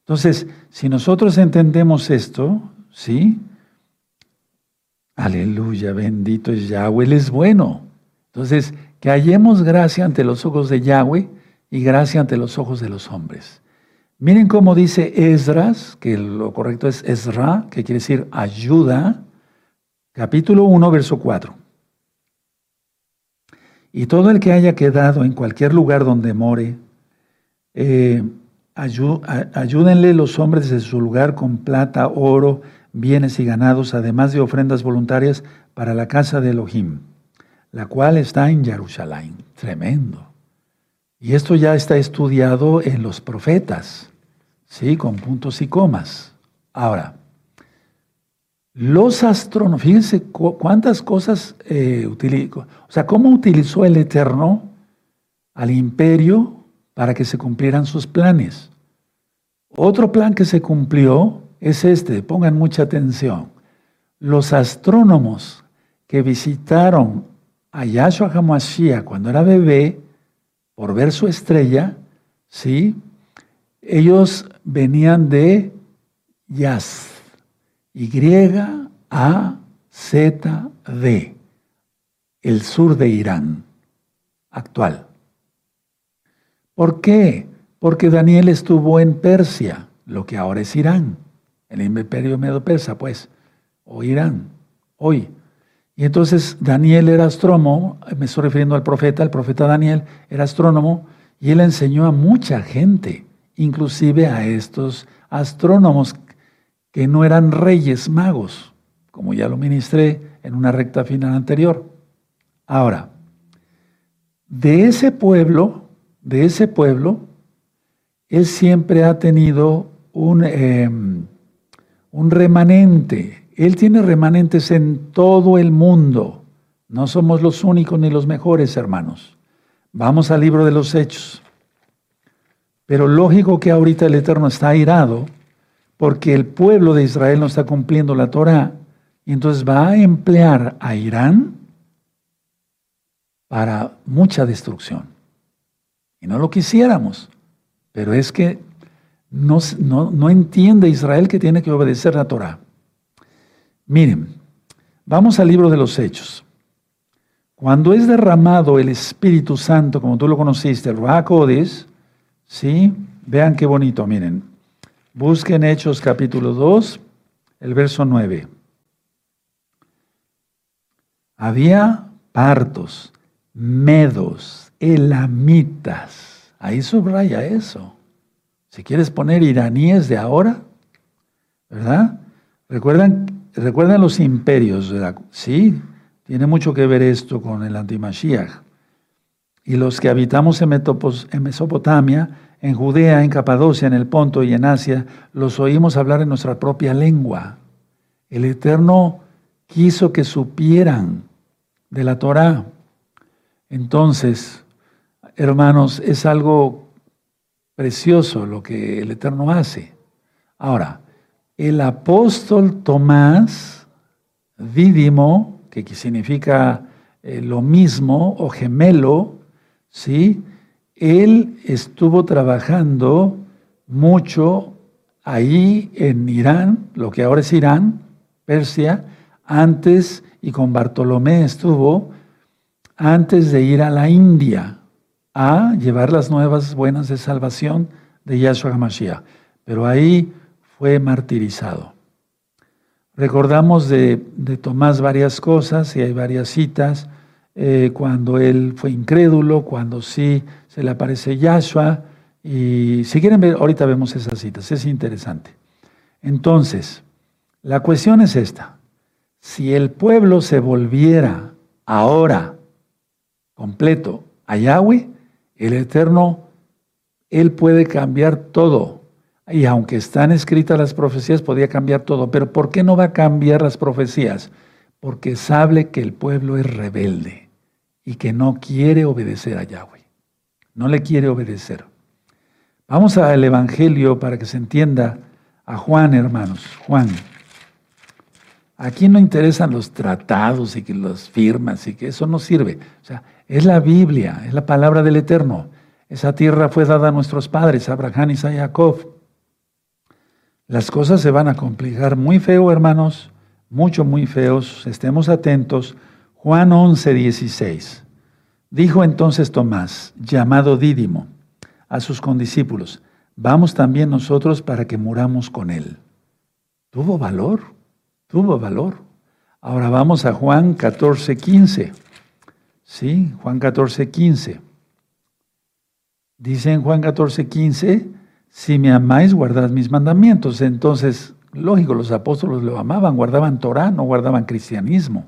Entonces, si nosotros entendemos esto, ¿sí? Aleluya, bendito es Yahweh, Él es bueno. Entonces, que hallemos gracia ante los ojos de Yahweh y gracia ante los ojos de los hombres. Miren cómo dice Esdras, que lo correcto es Ezra, que quiere decir ayuda, capítulo 1, verso 4. Y todo el que haya quedado en cualquier lugar donde more, eh, ayúdenle los hombres de su lugar con plata, oro, bienes y ganados, además de ofrendas voluntarias para la casa de Elohim, la cual está en Jerusalén. Tremendo. Y esto ya está estudiado en los profetas. ¿sí? Con puntos y comas. Ahora, los astrónomos, fíjense cuántas cosas eh, utilizó, o sea, cómo utilizó el Eterno al imperio para que se cumplieran sus planes. Otro plan que se cumplió es este, pongan mucha atención. Los astrónomos que visitaron a Yahshua HaMashiach cuando era bebé, por ver su estrella, ¿sí? Ellos venían de Yaz, Y-A-Z-D, el sur de Irán actual. ¿Por qué? Porque Daniel estuvo en Persia, lo que ahora es Irán, el imperio medo-persa, pues, o Irán, hoy. Y entonces Daniel era astrónomo, me estoy refiriendo al profeta, el profeta Daniel era astrónomo, y él enseñó a mucha gente inclusive a estos astrónomos que no eran reyes magos, como ya lo ministré en una recta final anterior. Ahora, de ese pueblo, de ese pueblo, él siempre ha tenido un, em, un remanente. Él tiene remanentes en todo el mundo. No somos los únicos ni los mejores, hermanos. Vamos al libro de los Hechos. Pero lógico que ahorita el Eterno está airado porque el pueblo de Israel no está cumpliendo la Torah y entonces va a emplear a Irán para mucha destrucción. Y no lo quisiéramos, pero es que no, no, entiende Israel que tiene que obedecer la Torah. Miren, vamos al libro de los Hechos. Cuando es derramado el Espíritu Santo, como tú lo conociste, el ¿Sí? Vean qué bonito, miren. Busquen Hechos capítulo 2, el verso 9. Había partos, medos, elamitas. Ahí subraya eso. Si quieres poner iraníes de ahora, ¿verdad? ¿Recuerdan, recuerdan los imperios. Sí, tiene mucho que ver esto con el antimashiach y los que habitamos en Mesopotamia, en Judea, en Capadocia, en el Ponto y en Asia, los oímos hablar en nuestra propia lengua. El Eterno quiso que supieran de la Torah. Entonces, hermanos, es algo precioso lo que el Eterno hace. Ahora, el apóstol Tomás, dídimo, que significa eh, lo mismo o gemelo, ¿sí? Él estuvo trabajando mucho ahí en Irán, lo que ahora es Irán, Persia, antes, y con Bartolomé estuvo, antes de ir a la India a llevar las nuevas buenas de salvación de Yahshua HaMashiach. Pero ahí fue martirizado. Recordamos de, Tomás varias cosas y hay varias citas. Eh, cuando él fue incrédulo, cuando sí se le aparece Yahshua. Y si quieren ver, ahorita vemos esas citas, es interesante. Entonces, la cuestión es esta. Si el pueblo se volviera ahora completo a Yahweh, el Eterno, Él puede cambiar todo. Y aunque están escritas las profecías, podía cambiar todo. Pero ¿por qué no va a cambiar las profecías? Porque sabe que el pueblo es rebelde y que no quiere obedecer a Yahweh. No le quiere obedecer. Vamos al Evangelio para que se entienda a Juan, hermanos. Juan. Aquí no interesan los tratados y que las firmas y que eso no sirve. O sea, es la Biblia, es la palabra del Eterno. Esa tierra fue dada a nuestros padres, Abraham, y Jacob. Las cosas se van a complicar muy feo, hermanos, mucho, muy feos. Estemos atentos Juan 11, 16. Dijo entonces Tomás, llamado Dídimo, a sus condiscípulos, vamos también nosotros para que muramos con Él. Tuvo valor, tuvo valor. Ahora vamos a Juan 14, 15. Sí, Juan 14, 15. Dice en Juan 14, 15, si me amáis, guardad mis mandamientos. Entonces, lógico, los apóstoles lo amaban, guardaban Torah, no guardaban cristianismo.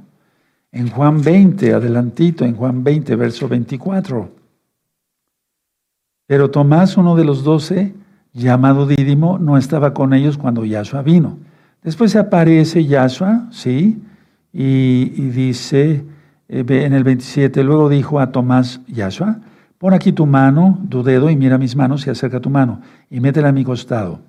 En Juan 20, adelantito, en Juan 20, verso 24. Pero Tomás, uno de los doce, llamado Dídimo, no estaba con ellos cuando Yahshua vino. Después aparece Yahshua, ¿sí? Y, dice eh, en el 27, luego dijo a Tomás Yahshua, pon aquí tu mano, tu dedo, y mira mis manos y acerca tu mano, y métela a mi costado.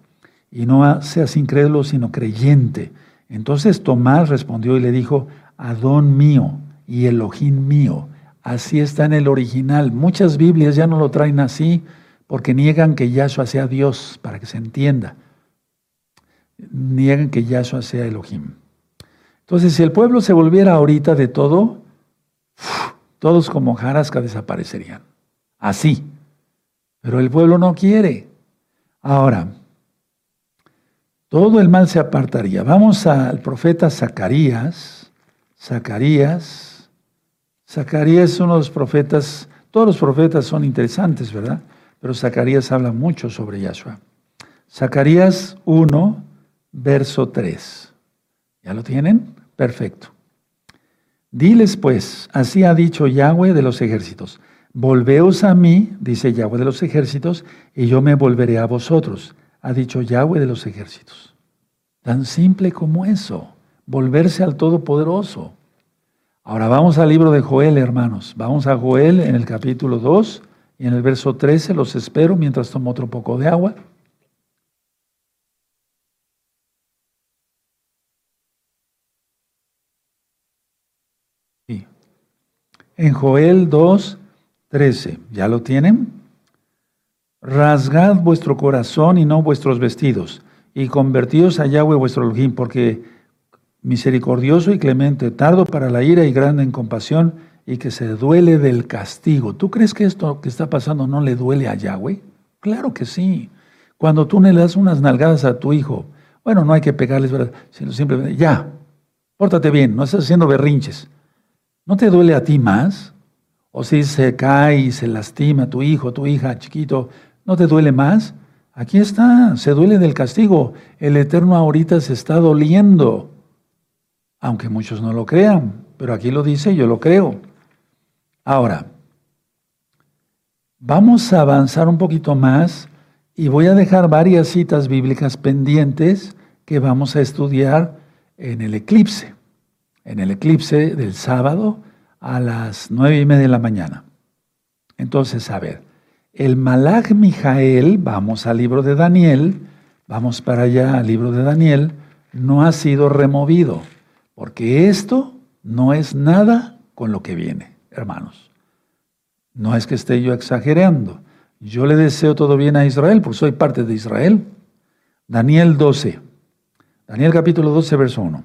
Y no seas incrédulo, sino creyente. Entonces Tomás respondió y le dijo, Adón mío y Elohim mío. Así está en el original. Muchas Biblias ya no lo traen así porque niegan que Yahshua sea Dios, para que se entienda. Niegan que Yahshua sea Elohim. Entonces, si el pueblo se volviera ahorita de todo, todos como jarasca desaparecerían. Así. Pero el pueblo no quiere. Ahora, todo el mal se apartaría. Vamos al profeta Zacarías. Zacarías. Zacarías es uno de los profetas, todos los profetas son interesantes, ¿verdad? Pero Zacarías habla mucho sobre Yahshua. Zacarías 1, verso 3. ¿Ya lo tienen? Perfecto. Diles pues, así ha dicho Yahweh de los ejércitos, volveos a mí, dice Yahweh de los ejércitos, y yo me volveré a vosotros, ha dicho Yahweh de los ejércitos. Tan simple como eso volverse al Todopoderoso. Ahora vamos al libro de Joel, hermanos. Vamos a Joel en el capítulo 2 y en el verso 13. Los espero mientras tomo otro poco de agua. En Joel 2, 13. ¿Ya lo tienen? Rasgad vuestro corazón y no vuestros vestidos, y convertíos a Yahweh vuestro Elohim, porque misericordioso y clemente, tardo para la ira y grande en compasión, y que se duele del castigo. ¿Tú crees que esto que está pasando no le duele a Yahweh? Claro que sí. Cuando tú le das unas nalgadas a tu hijo, bueno, no hay que pegarles, ¿verdad? sino simplemente, ya, pórtate bien, no estás haciendo berrinches. ¿No te duele a ti más? O si se cae y se lastima tu hijo, tu hija, chiquito, ¿no te duele más? Aquí está, se duele del castigo. El Eterno ahorita se está doliendo aunque muchos no lo crean, pero aquí lo dice, yo lo creo. Ahora, vamos a avanzar un poquito más y voy a dejar varias citas bíblicas pendientes que vamos a estudiar en el eclipse, en el eclipse del sábado a las nueve y media de la mañana. Entonces, a ver, el Malach Mijael, vamos al libro de Daniel, vamos para allá al libro de Daniel, no ha sido removido. Porque esto no es nada con lo que viene, hermanos. No es que esté yo exagerando. Yo le deseo todo bien a Israel, porque soy parte de Israel. Daniel 12. Daniel capítulo 12, verso 1.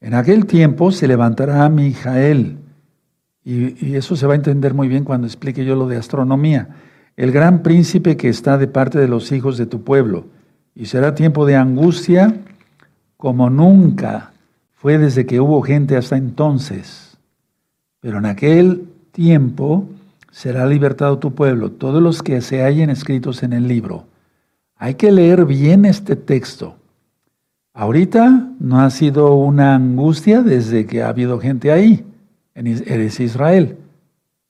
En aquel tiempo se levantará Mijael, y, eso se va a entender muy bien cuando explique yo lo de astronomía, el gran príncipe que está de parte de los hijos de tu pueblo, y será tiempo de angustia como nunca fue desde que hubo gente hasta entonces. Pero en aquel tiempo será libertado tu pueblo, todos los que se hallen escritos en el libro. Hay que leer bien este texto. Ahorita no ha sido una angustia desde que ha habido gente ahí, eres Israel.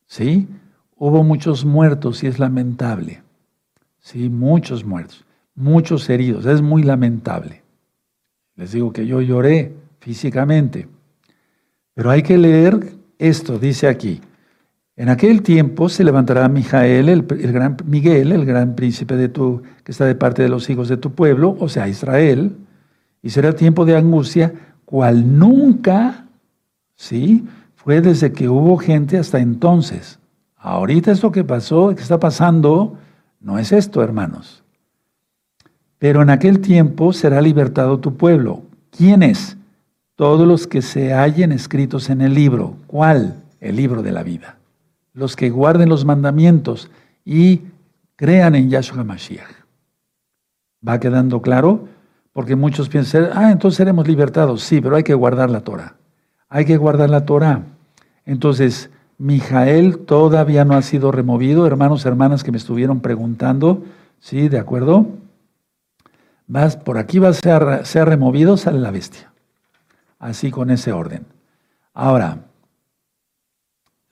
¿Sí? Hubo muchos muertos y es lamentable. Sí, muchos muertos, muchos heridos, es muy lamentable. Les digo que yo lloré físicamente. Pero hay que leer esto, dice aquí. En aquel tiempo se levantará Mijael, el, gran Miguel, el gran príncipe de tu, que está de parte de los hijos de tu pueblo, o sea, Israel, y será tiempo de angustia, cual nunca, ¿sí? Fue desde que hubo gente hasta entonces. Ahorita esto que pasó, que está pasando, no es esto, hermanos. Pero en aquel tiempo será libertado tu pueblo. ¿Quién es? todos los que se hallen escritos en el libro. ¿Cuál? El libro de la vida. Los que guarden los mandamientos y crean en Yahshua Mashiach. ¿Va quedando claro? Porque muchos piensan, ah, entonces seremos libertados. Sí, pero hay que guardar la Torah. Hay que guardar la Torah. Entonces, Mijael todavía no ha sido removido. Hermanos, hermanas que me estuvieron preguntando, ¿sí? ¿De acuerdo? Vas, por aquí va a ser, removido, sale la bestia. Así con ese orden. Ahora,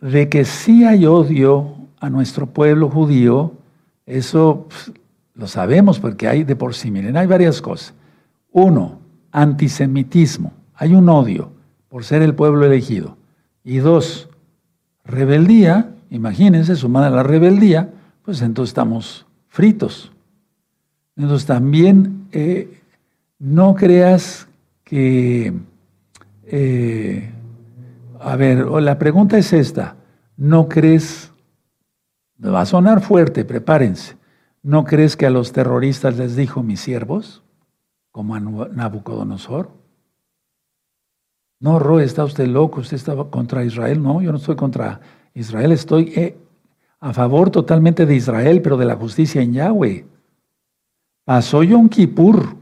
de que sí hay odio a nuestro pueblo judío, eso pues, lo sabemos porque hay de por sí, miren, hay varias cosas. Uno, antisemitismo, hay un odio por ser el pueblo elegido. Y dos, rebeldía, imagínense, sumada a la rebeldía, pues entonces estamos fritos. Entonces también eh, no creas que, eh, a ver, la pregunta es esta, ¿no crees, va a sonar fuerte, prepárense, ¿no crees que a los terroristas les dijo mis siervos, como a Nabucodonosor? No, Roy, está usted loco, usted está contra Israel. No, yo no estoy contra Israel, estoy eh, a favor totalmente de Israel, pero de la justicia en Yahweh. Pasó Yom Kippur.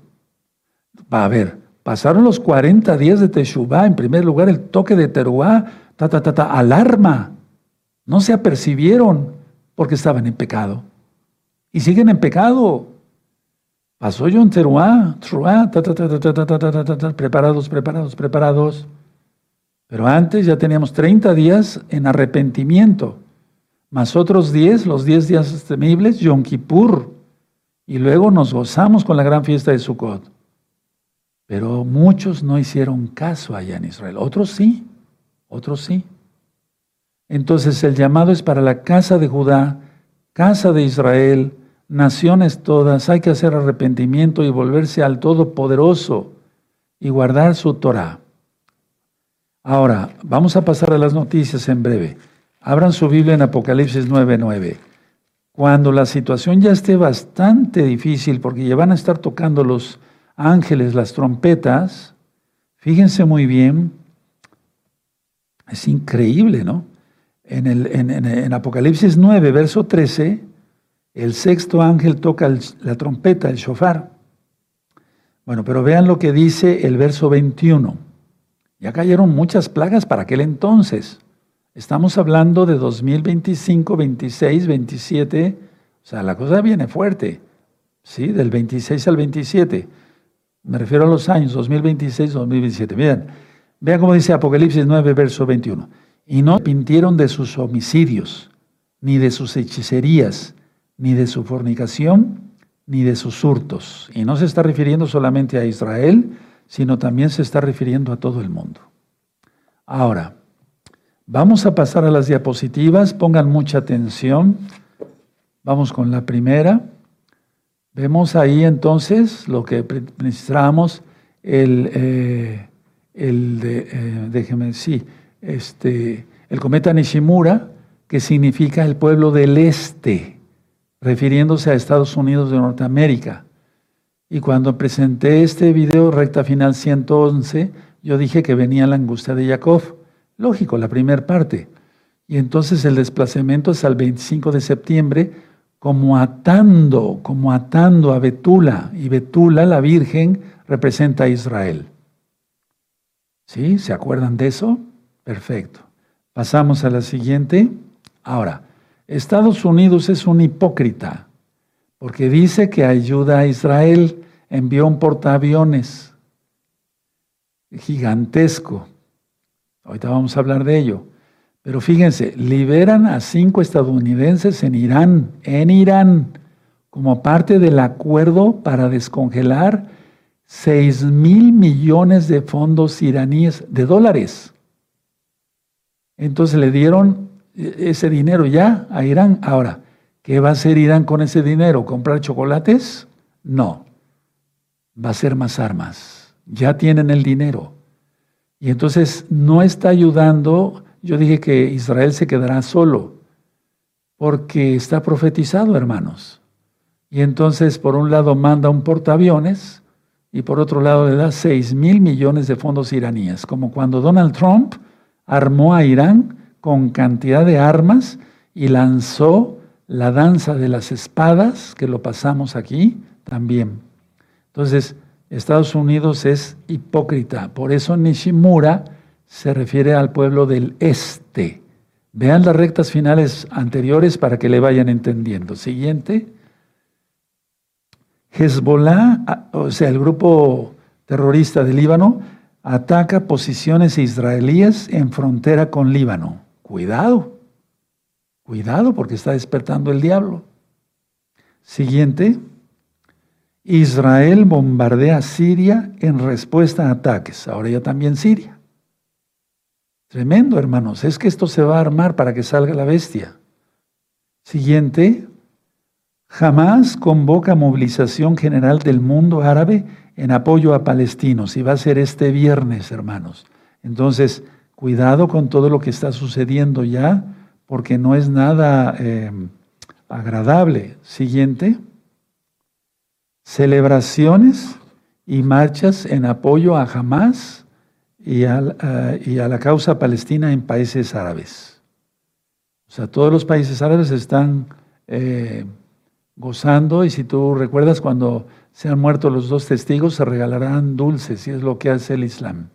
A ver, pasaron los 40 días de Teshuvah, en primer lugar el toque de Teruah, ta, ta, ta, ta, alarma. No se apercibieron porque estaban en pecado. Y siguen en pecado. Pasó Yom Teruah, preparados, preparados, preparados. Pero antes ya teníamos 30 días en arrepentimiento, más otros 10, los 10 días temibles, Yom Kippur, y luego nos gozamos con la gran fiesta de Sukkot. Pero muchos no hicieron caso allá en Israel. Otros sí, otros sí. Entonces el llamado es para la casa de Judá, casa de Israel, naciones todas. Hay que hacer arrepentimiento y volverse al Todopoderoso y guardar su Torah. Ahora, vamos a pasar a las noticias en breve. Abran su Biblia en Apocalipsis 9:9. Cuando la situación ya esté bastante difícil, porque ya van a estar tocando los ángeles las trompetas, fíjense muy bien, es increíble, ¿no? En, el, en, Apocalipsis 9, verso 13, el sexto ángel toca la trompeta, el shofar. Bueno, pero vean lo que dice el verso 21. Ya cayeron muchas plagas para aquel entonces. Estamos hablando de 2025, 26, 27. O sea, la cosa viene fuerte. ¿Sí? Del 26 al 27. Me refiero a los años 2026, 2027. Miren, vean cómo dice Apocalipsis 9, verso 21. Y no pintieron de sus homicidios, ni de sus hechicerías, ni de su fornicación, ni de sus hurtos. Y no se está refiriendo solamente a Israel, sino también se está refiriendo a todo el mundo. Ahora, Vamos a pasar a las diapositivas, pongan mucha atención. Vamos con la primera. Vemos ahí entonces lo que necesitamos, el, eh, el de, eh, este, el cometa Nishimura, que significa el pueblo del este, refiriéndose a Estados Unidos de Norteamérica. Y cuando presenté este video, recta final 111, yo dije que venía la angustia de Jacob. Lógico, la primera parte. Y entonces el desplazamiento es al 25 de septiembre, como atando, como atando a Betula. Y Betula, la Virgen, representa a Israel. ¿Sí? ¿Se acuerdan de eso? Perfecto. Pasamos a la siguiente. Ahora, Estados Unidos es un hipócrita, porque dice que ayuda a Israel, envió un portaaviones gigantesco, Ahorita vamos a hablar de ello. Pero fíjense, liberan a cinco estadounidenses en Irán, en Irán, como parte del acuerdo para descongelar 6 mil millones de fondos iraníes de dólares. Entonces le dieron ese dinero ya a Irán. Ahora, ¿qué va a hacer Irán con ese dinero? ¿Comprar chocolates? No. Va a ser más armas. Ya tienen el dinero. Y entonces no está ayudando, yo dije que Israel se quedará solo, porque está profetizado, hermanos. Y entonces, por un lado, manda un portaaviones y por otro lado le da 6 mil millones de fondos iraníes, como cuando Donald Trump armó a Irán con cantidad de armas y lanzó la danza de las espadas, que lo pasamos aquí también. Entonces, Estados Unidos es hipócrita. Por eso Nishimura se refiere al pueblo del este. Vean las rectas finales anteriores para que le vayan entendiendo. Siguiente. Hezbollah, o sea, el grupo terrorista de Líbano, ataca posiciones israelíes en frontera con Líbano. Cuidado, cuidado porque está despertando el diablo. Siguiente. Israel bombardea Siria en respuesta a ataques. Ahora ya también Siria. Tremendo, hermanos. Es que esto se va a armar para que salga la bestia. Siguiente. Jamás convoca movilización general del mundo árabe en apoyo a palestinos y va a ser este viernes, hermanos. Entonces, cuidado con todo lo que está sucediendo ya, porque no es nada eh, agradable. Siguiente celebraciones y marchas en apoyo a Hamas y a, la causa palestina en países árabes. O sea, todos los países árabes están eh, gozando y si tú recuerdas cuando se han muerto los dos testigos, se regalarán dulces y es lo que hace el Islam.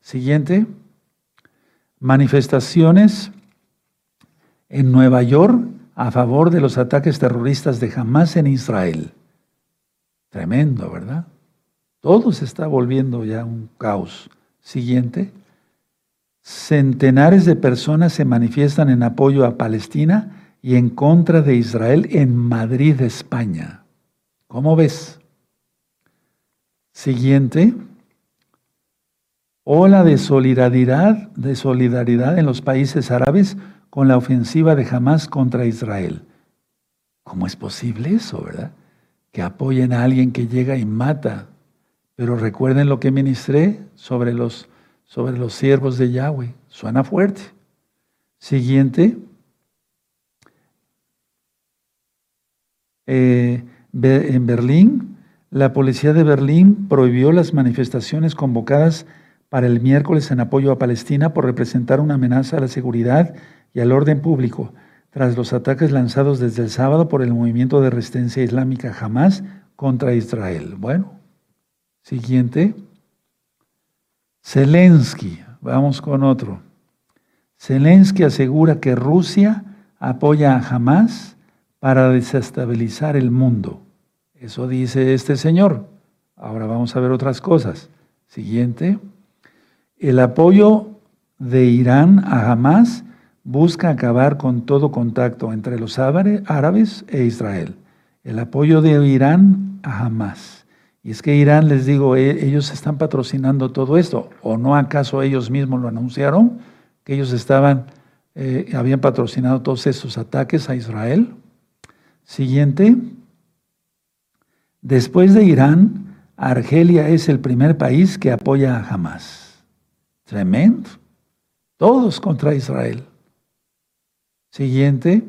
Siguiente, manifestaciones en Nueva York a favor de los ataques terroristas de Hamas en Israel. Tremendo, ¿verdad? Todo se está volviendo ya un caos. Siguiente. Centenares de personas se manifiestan en apoyo a Palestina y en contra de Israel en Madrid, España. ¿Cómo ves? Siguiente. Ola de solidaridad, de solidaridad en los países árabes con la ofensiva de Hamas contra Israel. ¿Cómo es posible eso, verdad? que apoyen a alguien que llega y mata. Pero recuerden lo que ministré sobre los, sobre los siervos de Yahweh. Suena fuerte. Siguiente. Eh, en Berlín, la policía de Berlín prohibió las manifestaciones convocadas para el miércoles en apoyo a Palestina por representar una amenaza a la seguridad y al orden público tras los ataques lanzados desde el sábado por el movimiento de resistencia islámica Hamas contra Israel. Bueno, siguiente. Zelensky, vamos con otro. Zelensky asegura que Rusia apoya a Hamas para desestabilizar el mundo. Eso dice este señor. Ahora vamos a ver otras cosas. Siguiente. El apoyo de Irán a Hamas busca acabar con todo contacto entre los árabes e Israel. El apoyo de Irán a Hamas. Y es que Irán, les digo, e, ellos están patrocinando todo esto. ¿O no acaso ellos mismos lo anunciaron? Que ellos estaban, eh, habían patrocinado todos estos ataques a Israel. Siguiente. Después de Irán, Argelia es el primer país que apoya a Hamas. Tremendo. Todos contra Israel. Siguiente.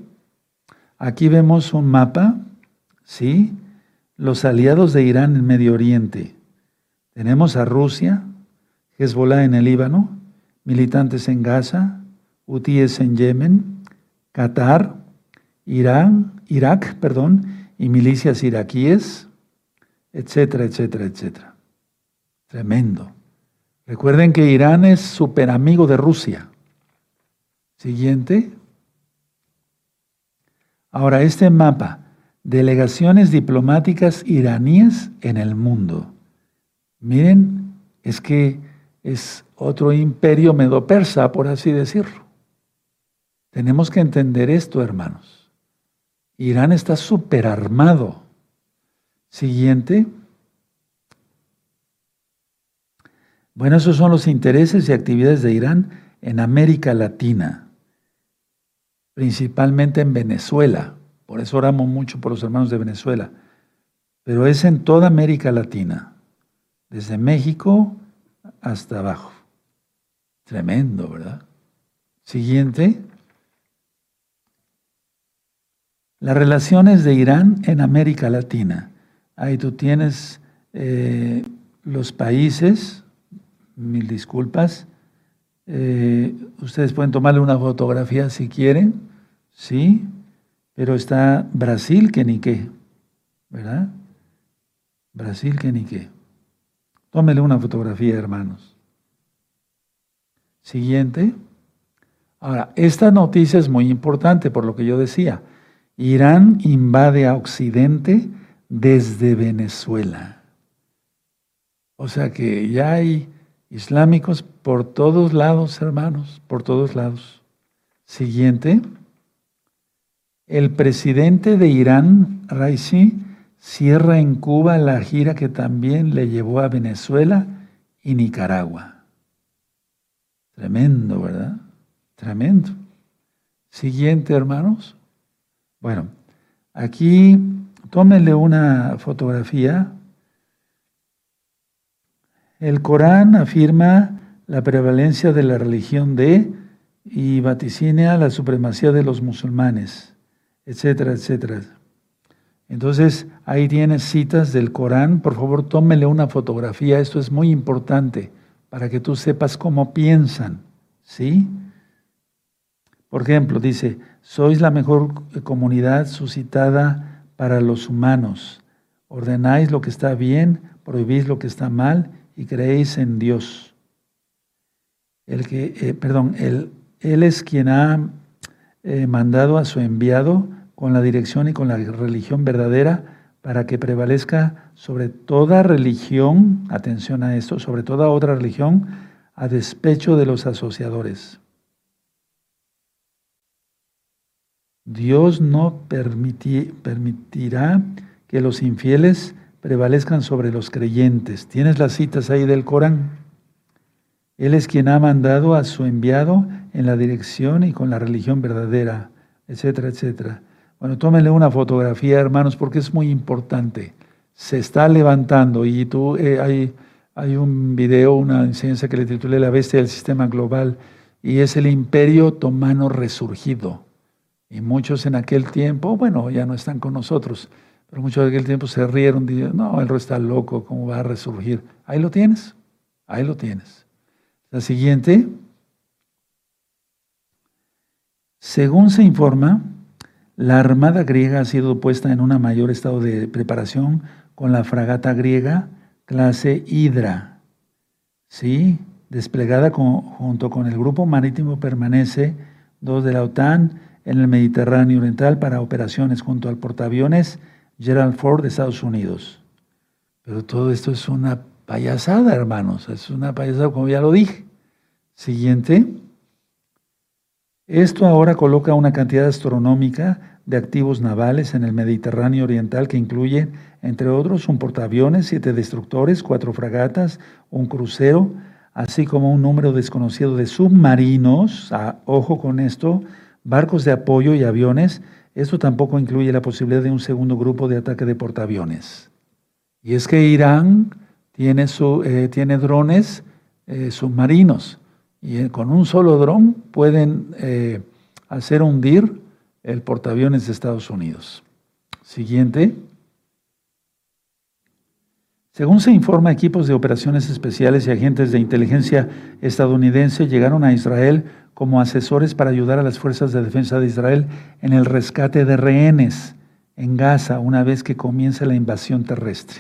Aquí vemos un mapa, ¿sí? Los aliados de Irán en Medio Oriente. Tenemos a Rusia, Hezbollah en el Líbano, militantes en Gaza, hutíes en Yemen, Qatar, Irán, Irak, perdón, y milicias iraquíes, etcétera, etcétera, etcétera. Tremendo. Recuerden que Irán es super amigo de Rusia. Siguiente. Ahora, este mapa, delegaciones diplomáticas iraníes en el mundo. Miren, es que es otro imperio medo-persa, por así decirlo. Tenemos que entender esto, hermanos. Irán está superarmado. Siguiente. Bueno, esos son los intereses y actividades de Irán en América Latina principalmente en Venezuela. Por eso oramos mucho por los hermanos de Venezuela. Pero es en toda América Latina, desde México hasta abajo. Tremendo, ¿verdad? Siguiente. Las relaciones de Irán en América Latina. Ahí tú tienes eh, los países, mil disculpas. Eh, ustedes pueden tomarle una fotografía si quieren. Sí, pero está Brasil que ni qué, ¿verdad? Brasil, que ni qué. Tómele una fotografía, hermanos. Siguiente. Ahora, esta noticia es muy importante por lo que yo decía. Irán invade a Occidente desde Venezuela. O sea que ya hay islámicos por todos lados, hermanos, por todos lados. Siguiente. El presidente de Irán, Raisi, cierra en Cuba la gira que también le llevó a Venezuela y Nicaragua. Tremendo, ¿verdad? Tremendo. Siguiente, hermanos. Bueno, aquí tómenle una fotografía. El Corán afirma la prevalencia de la religión de y vaticina la supremacía de los musulmanes, etcétera, etcétera. Entonces, ahí tienes citas del Corán. Por favor, tómele una fotografía. Esto es muy importante para que tú sepas cómo piensan. ¿Sí? Por ejemplo, dice, sois la mejor comunidad suscitada para los humanos. Ordenáis lo que está bien, prohibís lo que está mal y creéis en Dios. El que, eh, perdón, él, él, es quien ha eh, mandado a su enviado con la dirección y con la religión verdadera para que prevalezca sobre toda religión, atención a esto, sobre toda otra religión, a despecho de los asociadores. Dios no permitirá que los infieles prevalezcan sobre los creyentes. ¿Tienes las citas ahí del Corán? Él es quien ha mandado a su enviado en la dirección y con la religión verdadera, etcétera, etcétera. Bueno, tómenle una fotografía, hermanos, porque es muy importante. Se está levantando y tú, eh, hay, hay un video, una enseñanza que le titulé La bestia del sistema global y es el imperio otomano resurgido. Y muchos en aquel tiempo, bueno, ya no están con nosotros, pero muchos en aquel tiempo se rieron, dijeron, no, el está loco, ¿cómo va a resurgir? Ahí lo tienes, ahí lo tienes. La siguiente, según se informa, la armada griega ha sido puesta en un mayor estado de preparación con la fragata griega clase Hydra. ¿Sí? Desplegada junto con el grupo marítimo permanece dos de la OTAN en el Mediterráneo Oriental para operaciones junto al portaaviones Gerald Ford de Estados Unidos. Pero todo esto es una payasada, hermanos. Es una payasada, como ya lo dije. Siguiente. Esto ahora coloca una cantidad astronómica de activos navales en el Mediterráneo Oriental que incluye, entre otros, un portaaviones, siete destructores, cuatro fragatas, un crucero, así como un número desconocido de submarinos, ah, ojo con esto, barcos de apoyo y aviones. Esto tampoco incluye la posibilidad de un segundo grupo de ataque de portaaviones. Y es que Irán tiene, eh, drones eh, submarinos y eh, con un solo dron pueden hacer hundir el portaaviones de Estados Unidos. Siguiente. Según se informa, equipos de operaciones especiales y agentes de inteligencia estadounidense llegaron a Israel como asesores para ayudar a las fuerzas de defensa de Israel en el rescate de rehenes en Gaza una vez que comience la invasión terrestre.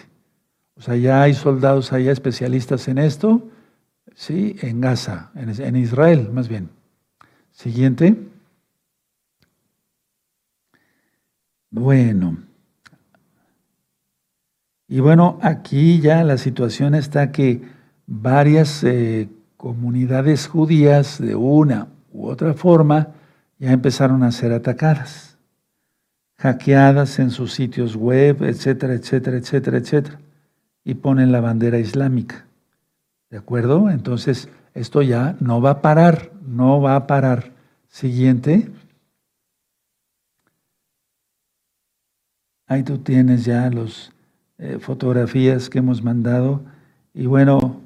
O sea, ya hay soldados allá especialistas en esto ¿sí? En Gaza, en Israel más bien. Siguiente. Bueno. Y bueno, aquí ya la situación está que varias eh, comunidades judías de una u otra forma ya empezaron a ser atacadas, hackeadas en sus sitios web, etcétera, etcétera, etcétera, etcétera, y ponen la bandera islámica. ¿De acuerdo? Entonces, esto ya no va a parar, no va a parar. Siguiente. Ahí tú tienes ya las eh, fotografías que hemos mandado. Y bueno,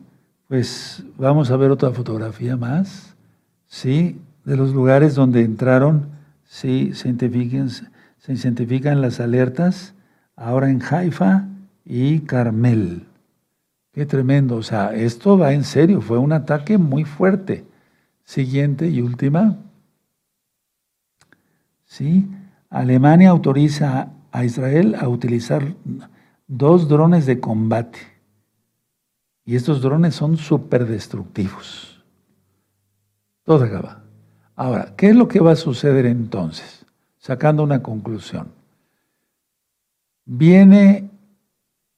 pues vamos a ver otra fotografía más. Sí, de los lugares donde entraron, sí, se identifican, se identifican las alertas ahora en Haifa y Carmel. Qué tremendo. O sea, esto va en serio. Fue un ataque muy fuerte. Siguiente y última. Sí. Alemania autoriza a Israel a utilizar dos drones de combate. Y estos drones son súper destructivos. Todo acaba. Ahora, ¿qué es lo que va a suceder entonces? Sacando una conclusión. Viene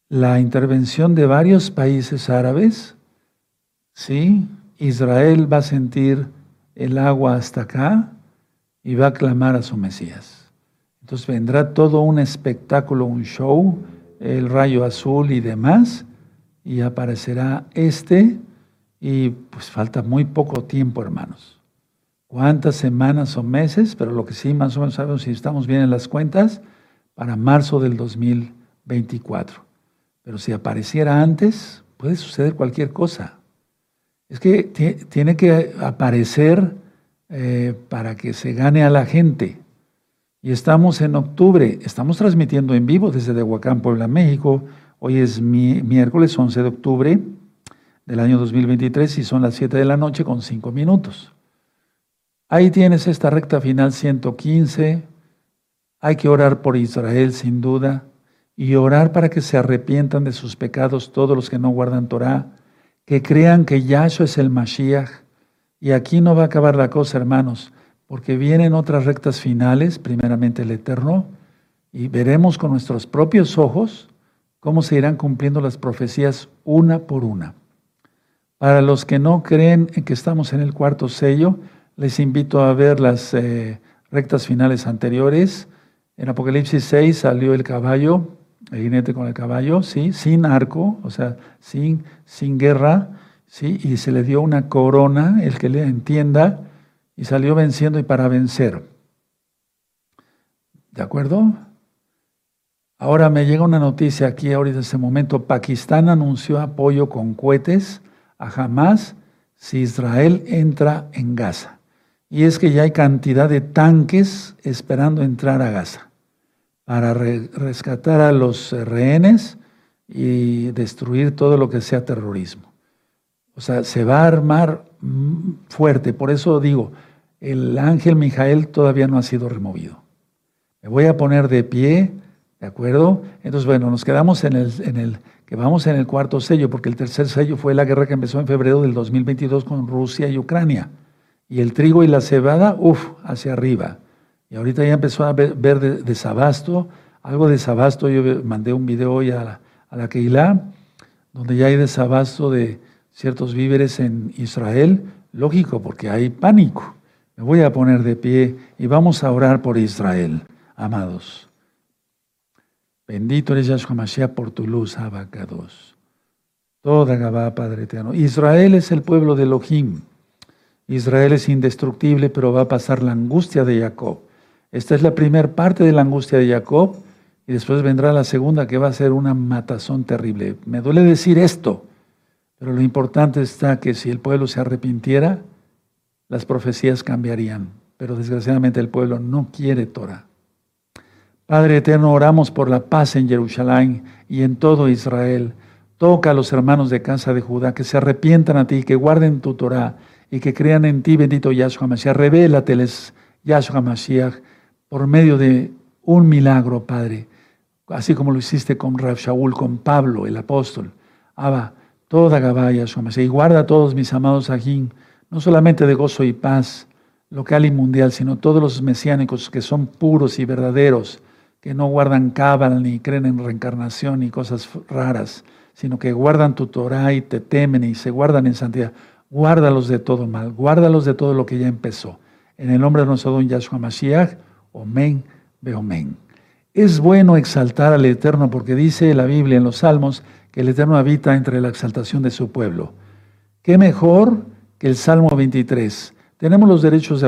la intervención de varios países árabes, ¿sí? Israel va a sentir el agua hasta acá y va a clamar a su Mesías. Entonces vendrá todo un espectáculo, un show, el rayo azul y demás, y aparecerá este, y pues falta muy poco tiempo, hermanos. ¿Cuántas semanas o meses? Pero lo que sí más o menos sabemos si estamos bien en las cuentas, para marzo del 2024. Pero si apareciera antes, puede suceder cualquier cosa. Es que tiene que aparecer eh, para que se gane a la gente. Y estamos en octubre, estamos transmitiendo en vivo desde Tehuacán, Puebla, México. Hoy es miércoles 11 de octubre del año 2023 y son las 7 de la noche con 5 minutos. Ahí tienes esta recta final 115. Hay que orar por Israel sin duda y orar para que se arrepientan de sus pecados todos los que no guardan Torah que crean que Yahshua es el Mashiach. Y aquí no va a acabar la cosa, hermanos, porque vienen otras rectas finales, primeramente el Eterno, y veremos con nuestros propios ojos cómo se irán cumpliendo las profecías una por una. Para los que no creen en que estamos en el cuarto sello, les invito a ver las eh, rectas finales anteriores. En Apocalipsis 6 salió el caballo, el jinete con el caballo, ¿sí? sin arco, o sea, sin, sin guerra, ¿sí? y se le dio una corona, el que le entienda, y salió venciendo y para vencer. ¿De acuerdo? Ahora me llega una noticia aquí, ahorita en este momento. Pakistán anunció apoyo con cohetes a Hamas si Israel entra en Gaza. Y es que ya hay cantidad de tanques esperando entrar a Gaza para rescatar a los rehenes y destruir todo lo que sea terrorismo. O sea, se va a armar fuerte. Por eso digo, el ángel Mijael todavía no ha sido removido. Me voy a poner de pie, ¿de acuerdo? Entonces, bueno, nos quedamos en el, en el, que vamos en el cuarto sello, porque el tercer sello fue la guerra que empezó en febrero del 2022 con Rusia y Ucrania. Y el trigo y la cebada, uff, hacia arriba. Y ahorita ya empezó a ver, de, desabasto, algo de desabasto. Yo mandé un video hoy a la, a la Keilah, donde ya hay desabasto de ciertos víveres en Israel. Lógico, porque hay pánico. Me voy a poner de pie y vamos a orar por Israel, amados. Bendito eres Yahshua Mashiach por tu luz, Abacados. Toda Gabá, Padre eterno. Israel es el pueblo de Elohim. Israel es indestructible, pero va a pasar la angustia de Jacob. Esta es la primera parte de la angustia de Jacob y después vendrá la segunda que va a ser una matazón terrible. Me duele decir esto, pero lo importante está que si el pueblo se arrepintiera, las profecías cambiarían. Pero desgraciadamente el pueblo no quiere Torah. Padre eterno, oramos por la paz en Jerusalén y en todo Israel. Toca a los hermanos de casa de Judá que se arrepientan a ti, que guarden tu Torah y que crean en ti, bendito Yahshua Mashiach. Revélateles, Yahshua Mashiach por medio de un milagro, Padre, así como lo hiciste con Rav Shaul, con Pablo, el apóstol. Abba, toda Gabaya, y guarda a todos mis amados ajín, no solamente de gozo y paz local y mundial, sino todos los mesiánicos que son puros y verdaderos, que no guardan cábala ni creen en reencarnación ni cosas raras, sino que guardan tu Torah y te temen y se guardan en santidad. Guárdalos de todo mal, guárdalos de todo lo que ya empezó. En el nombre de nuestro don Yahshua Mashiach, Omen, Beomen. Es bueno exaltar al Eterno porque dice la Biblia en los Salmos que el Eterno habita entre la exaltación de su pueblo. ¿Qué mejor que el Salmo 23? Tenemos los derechos de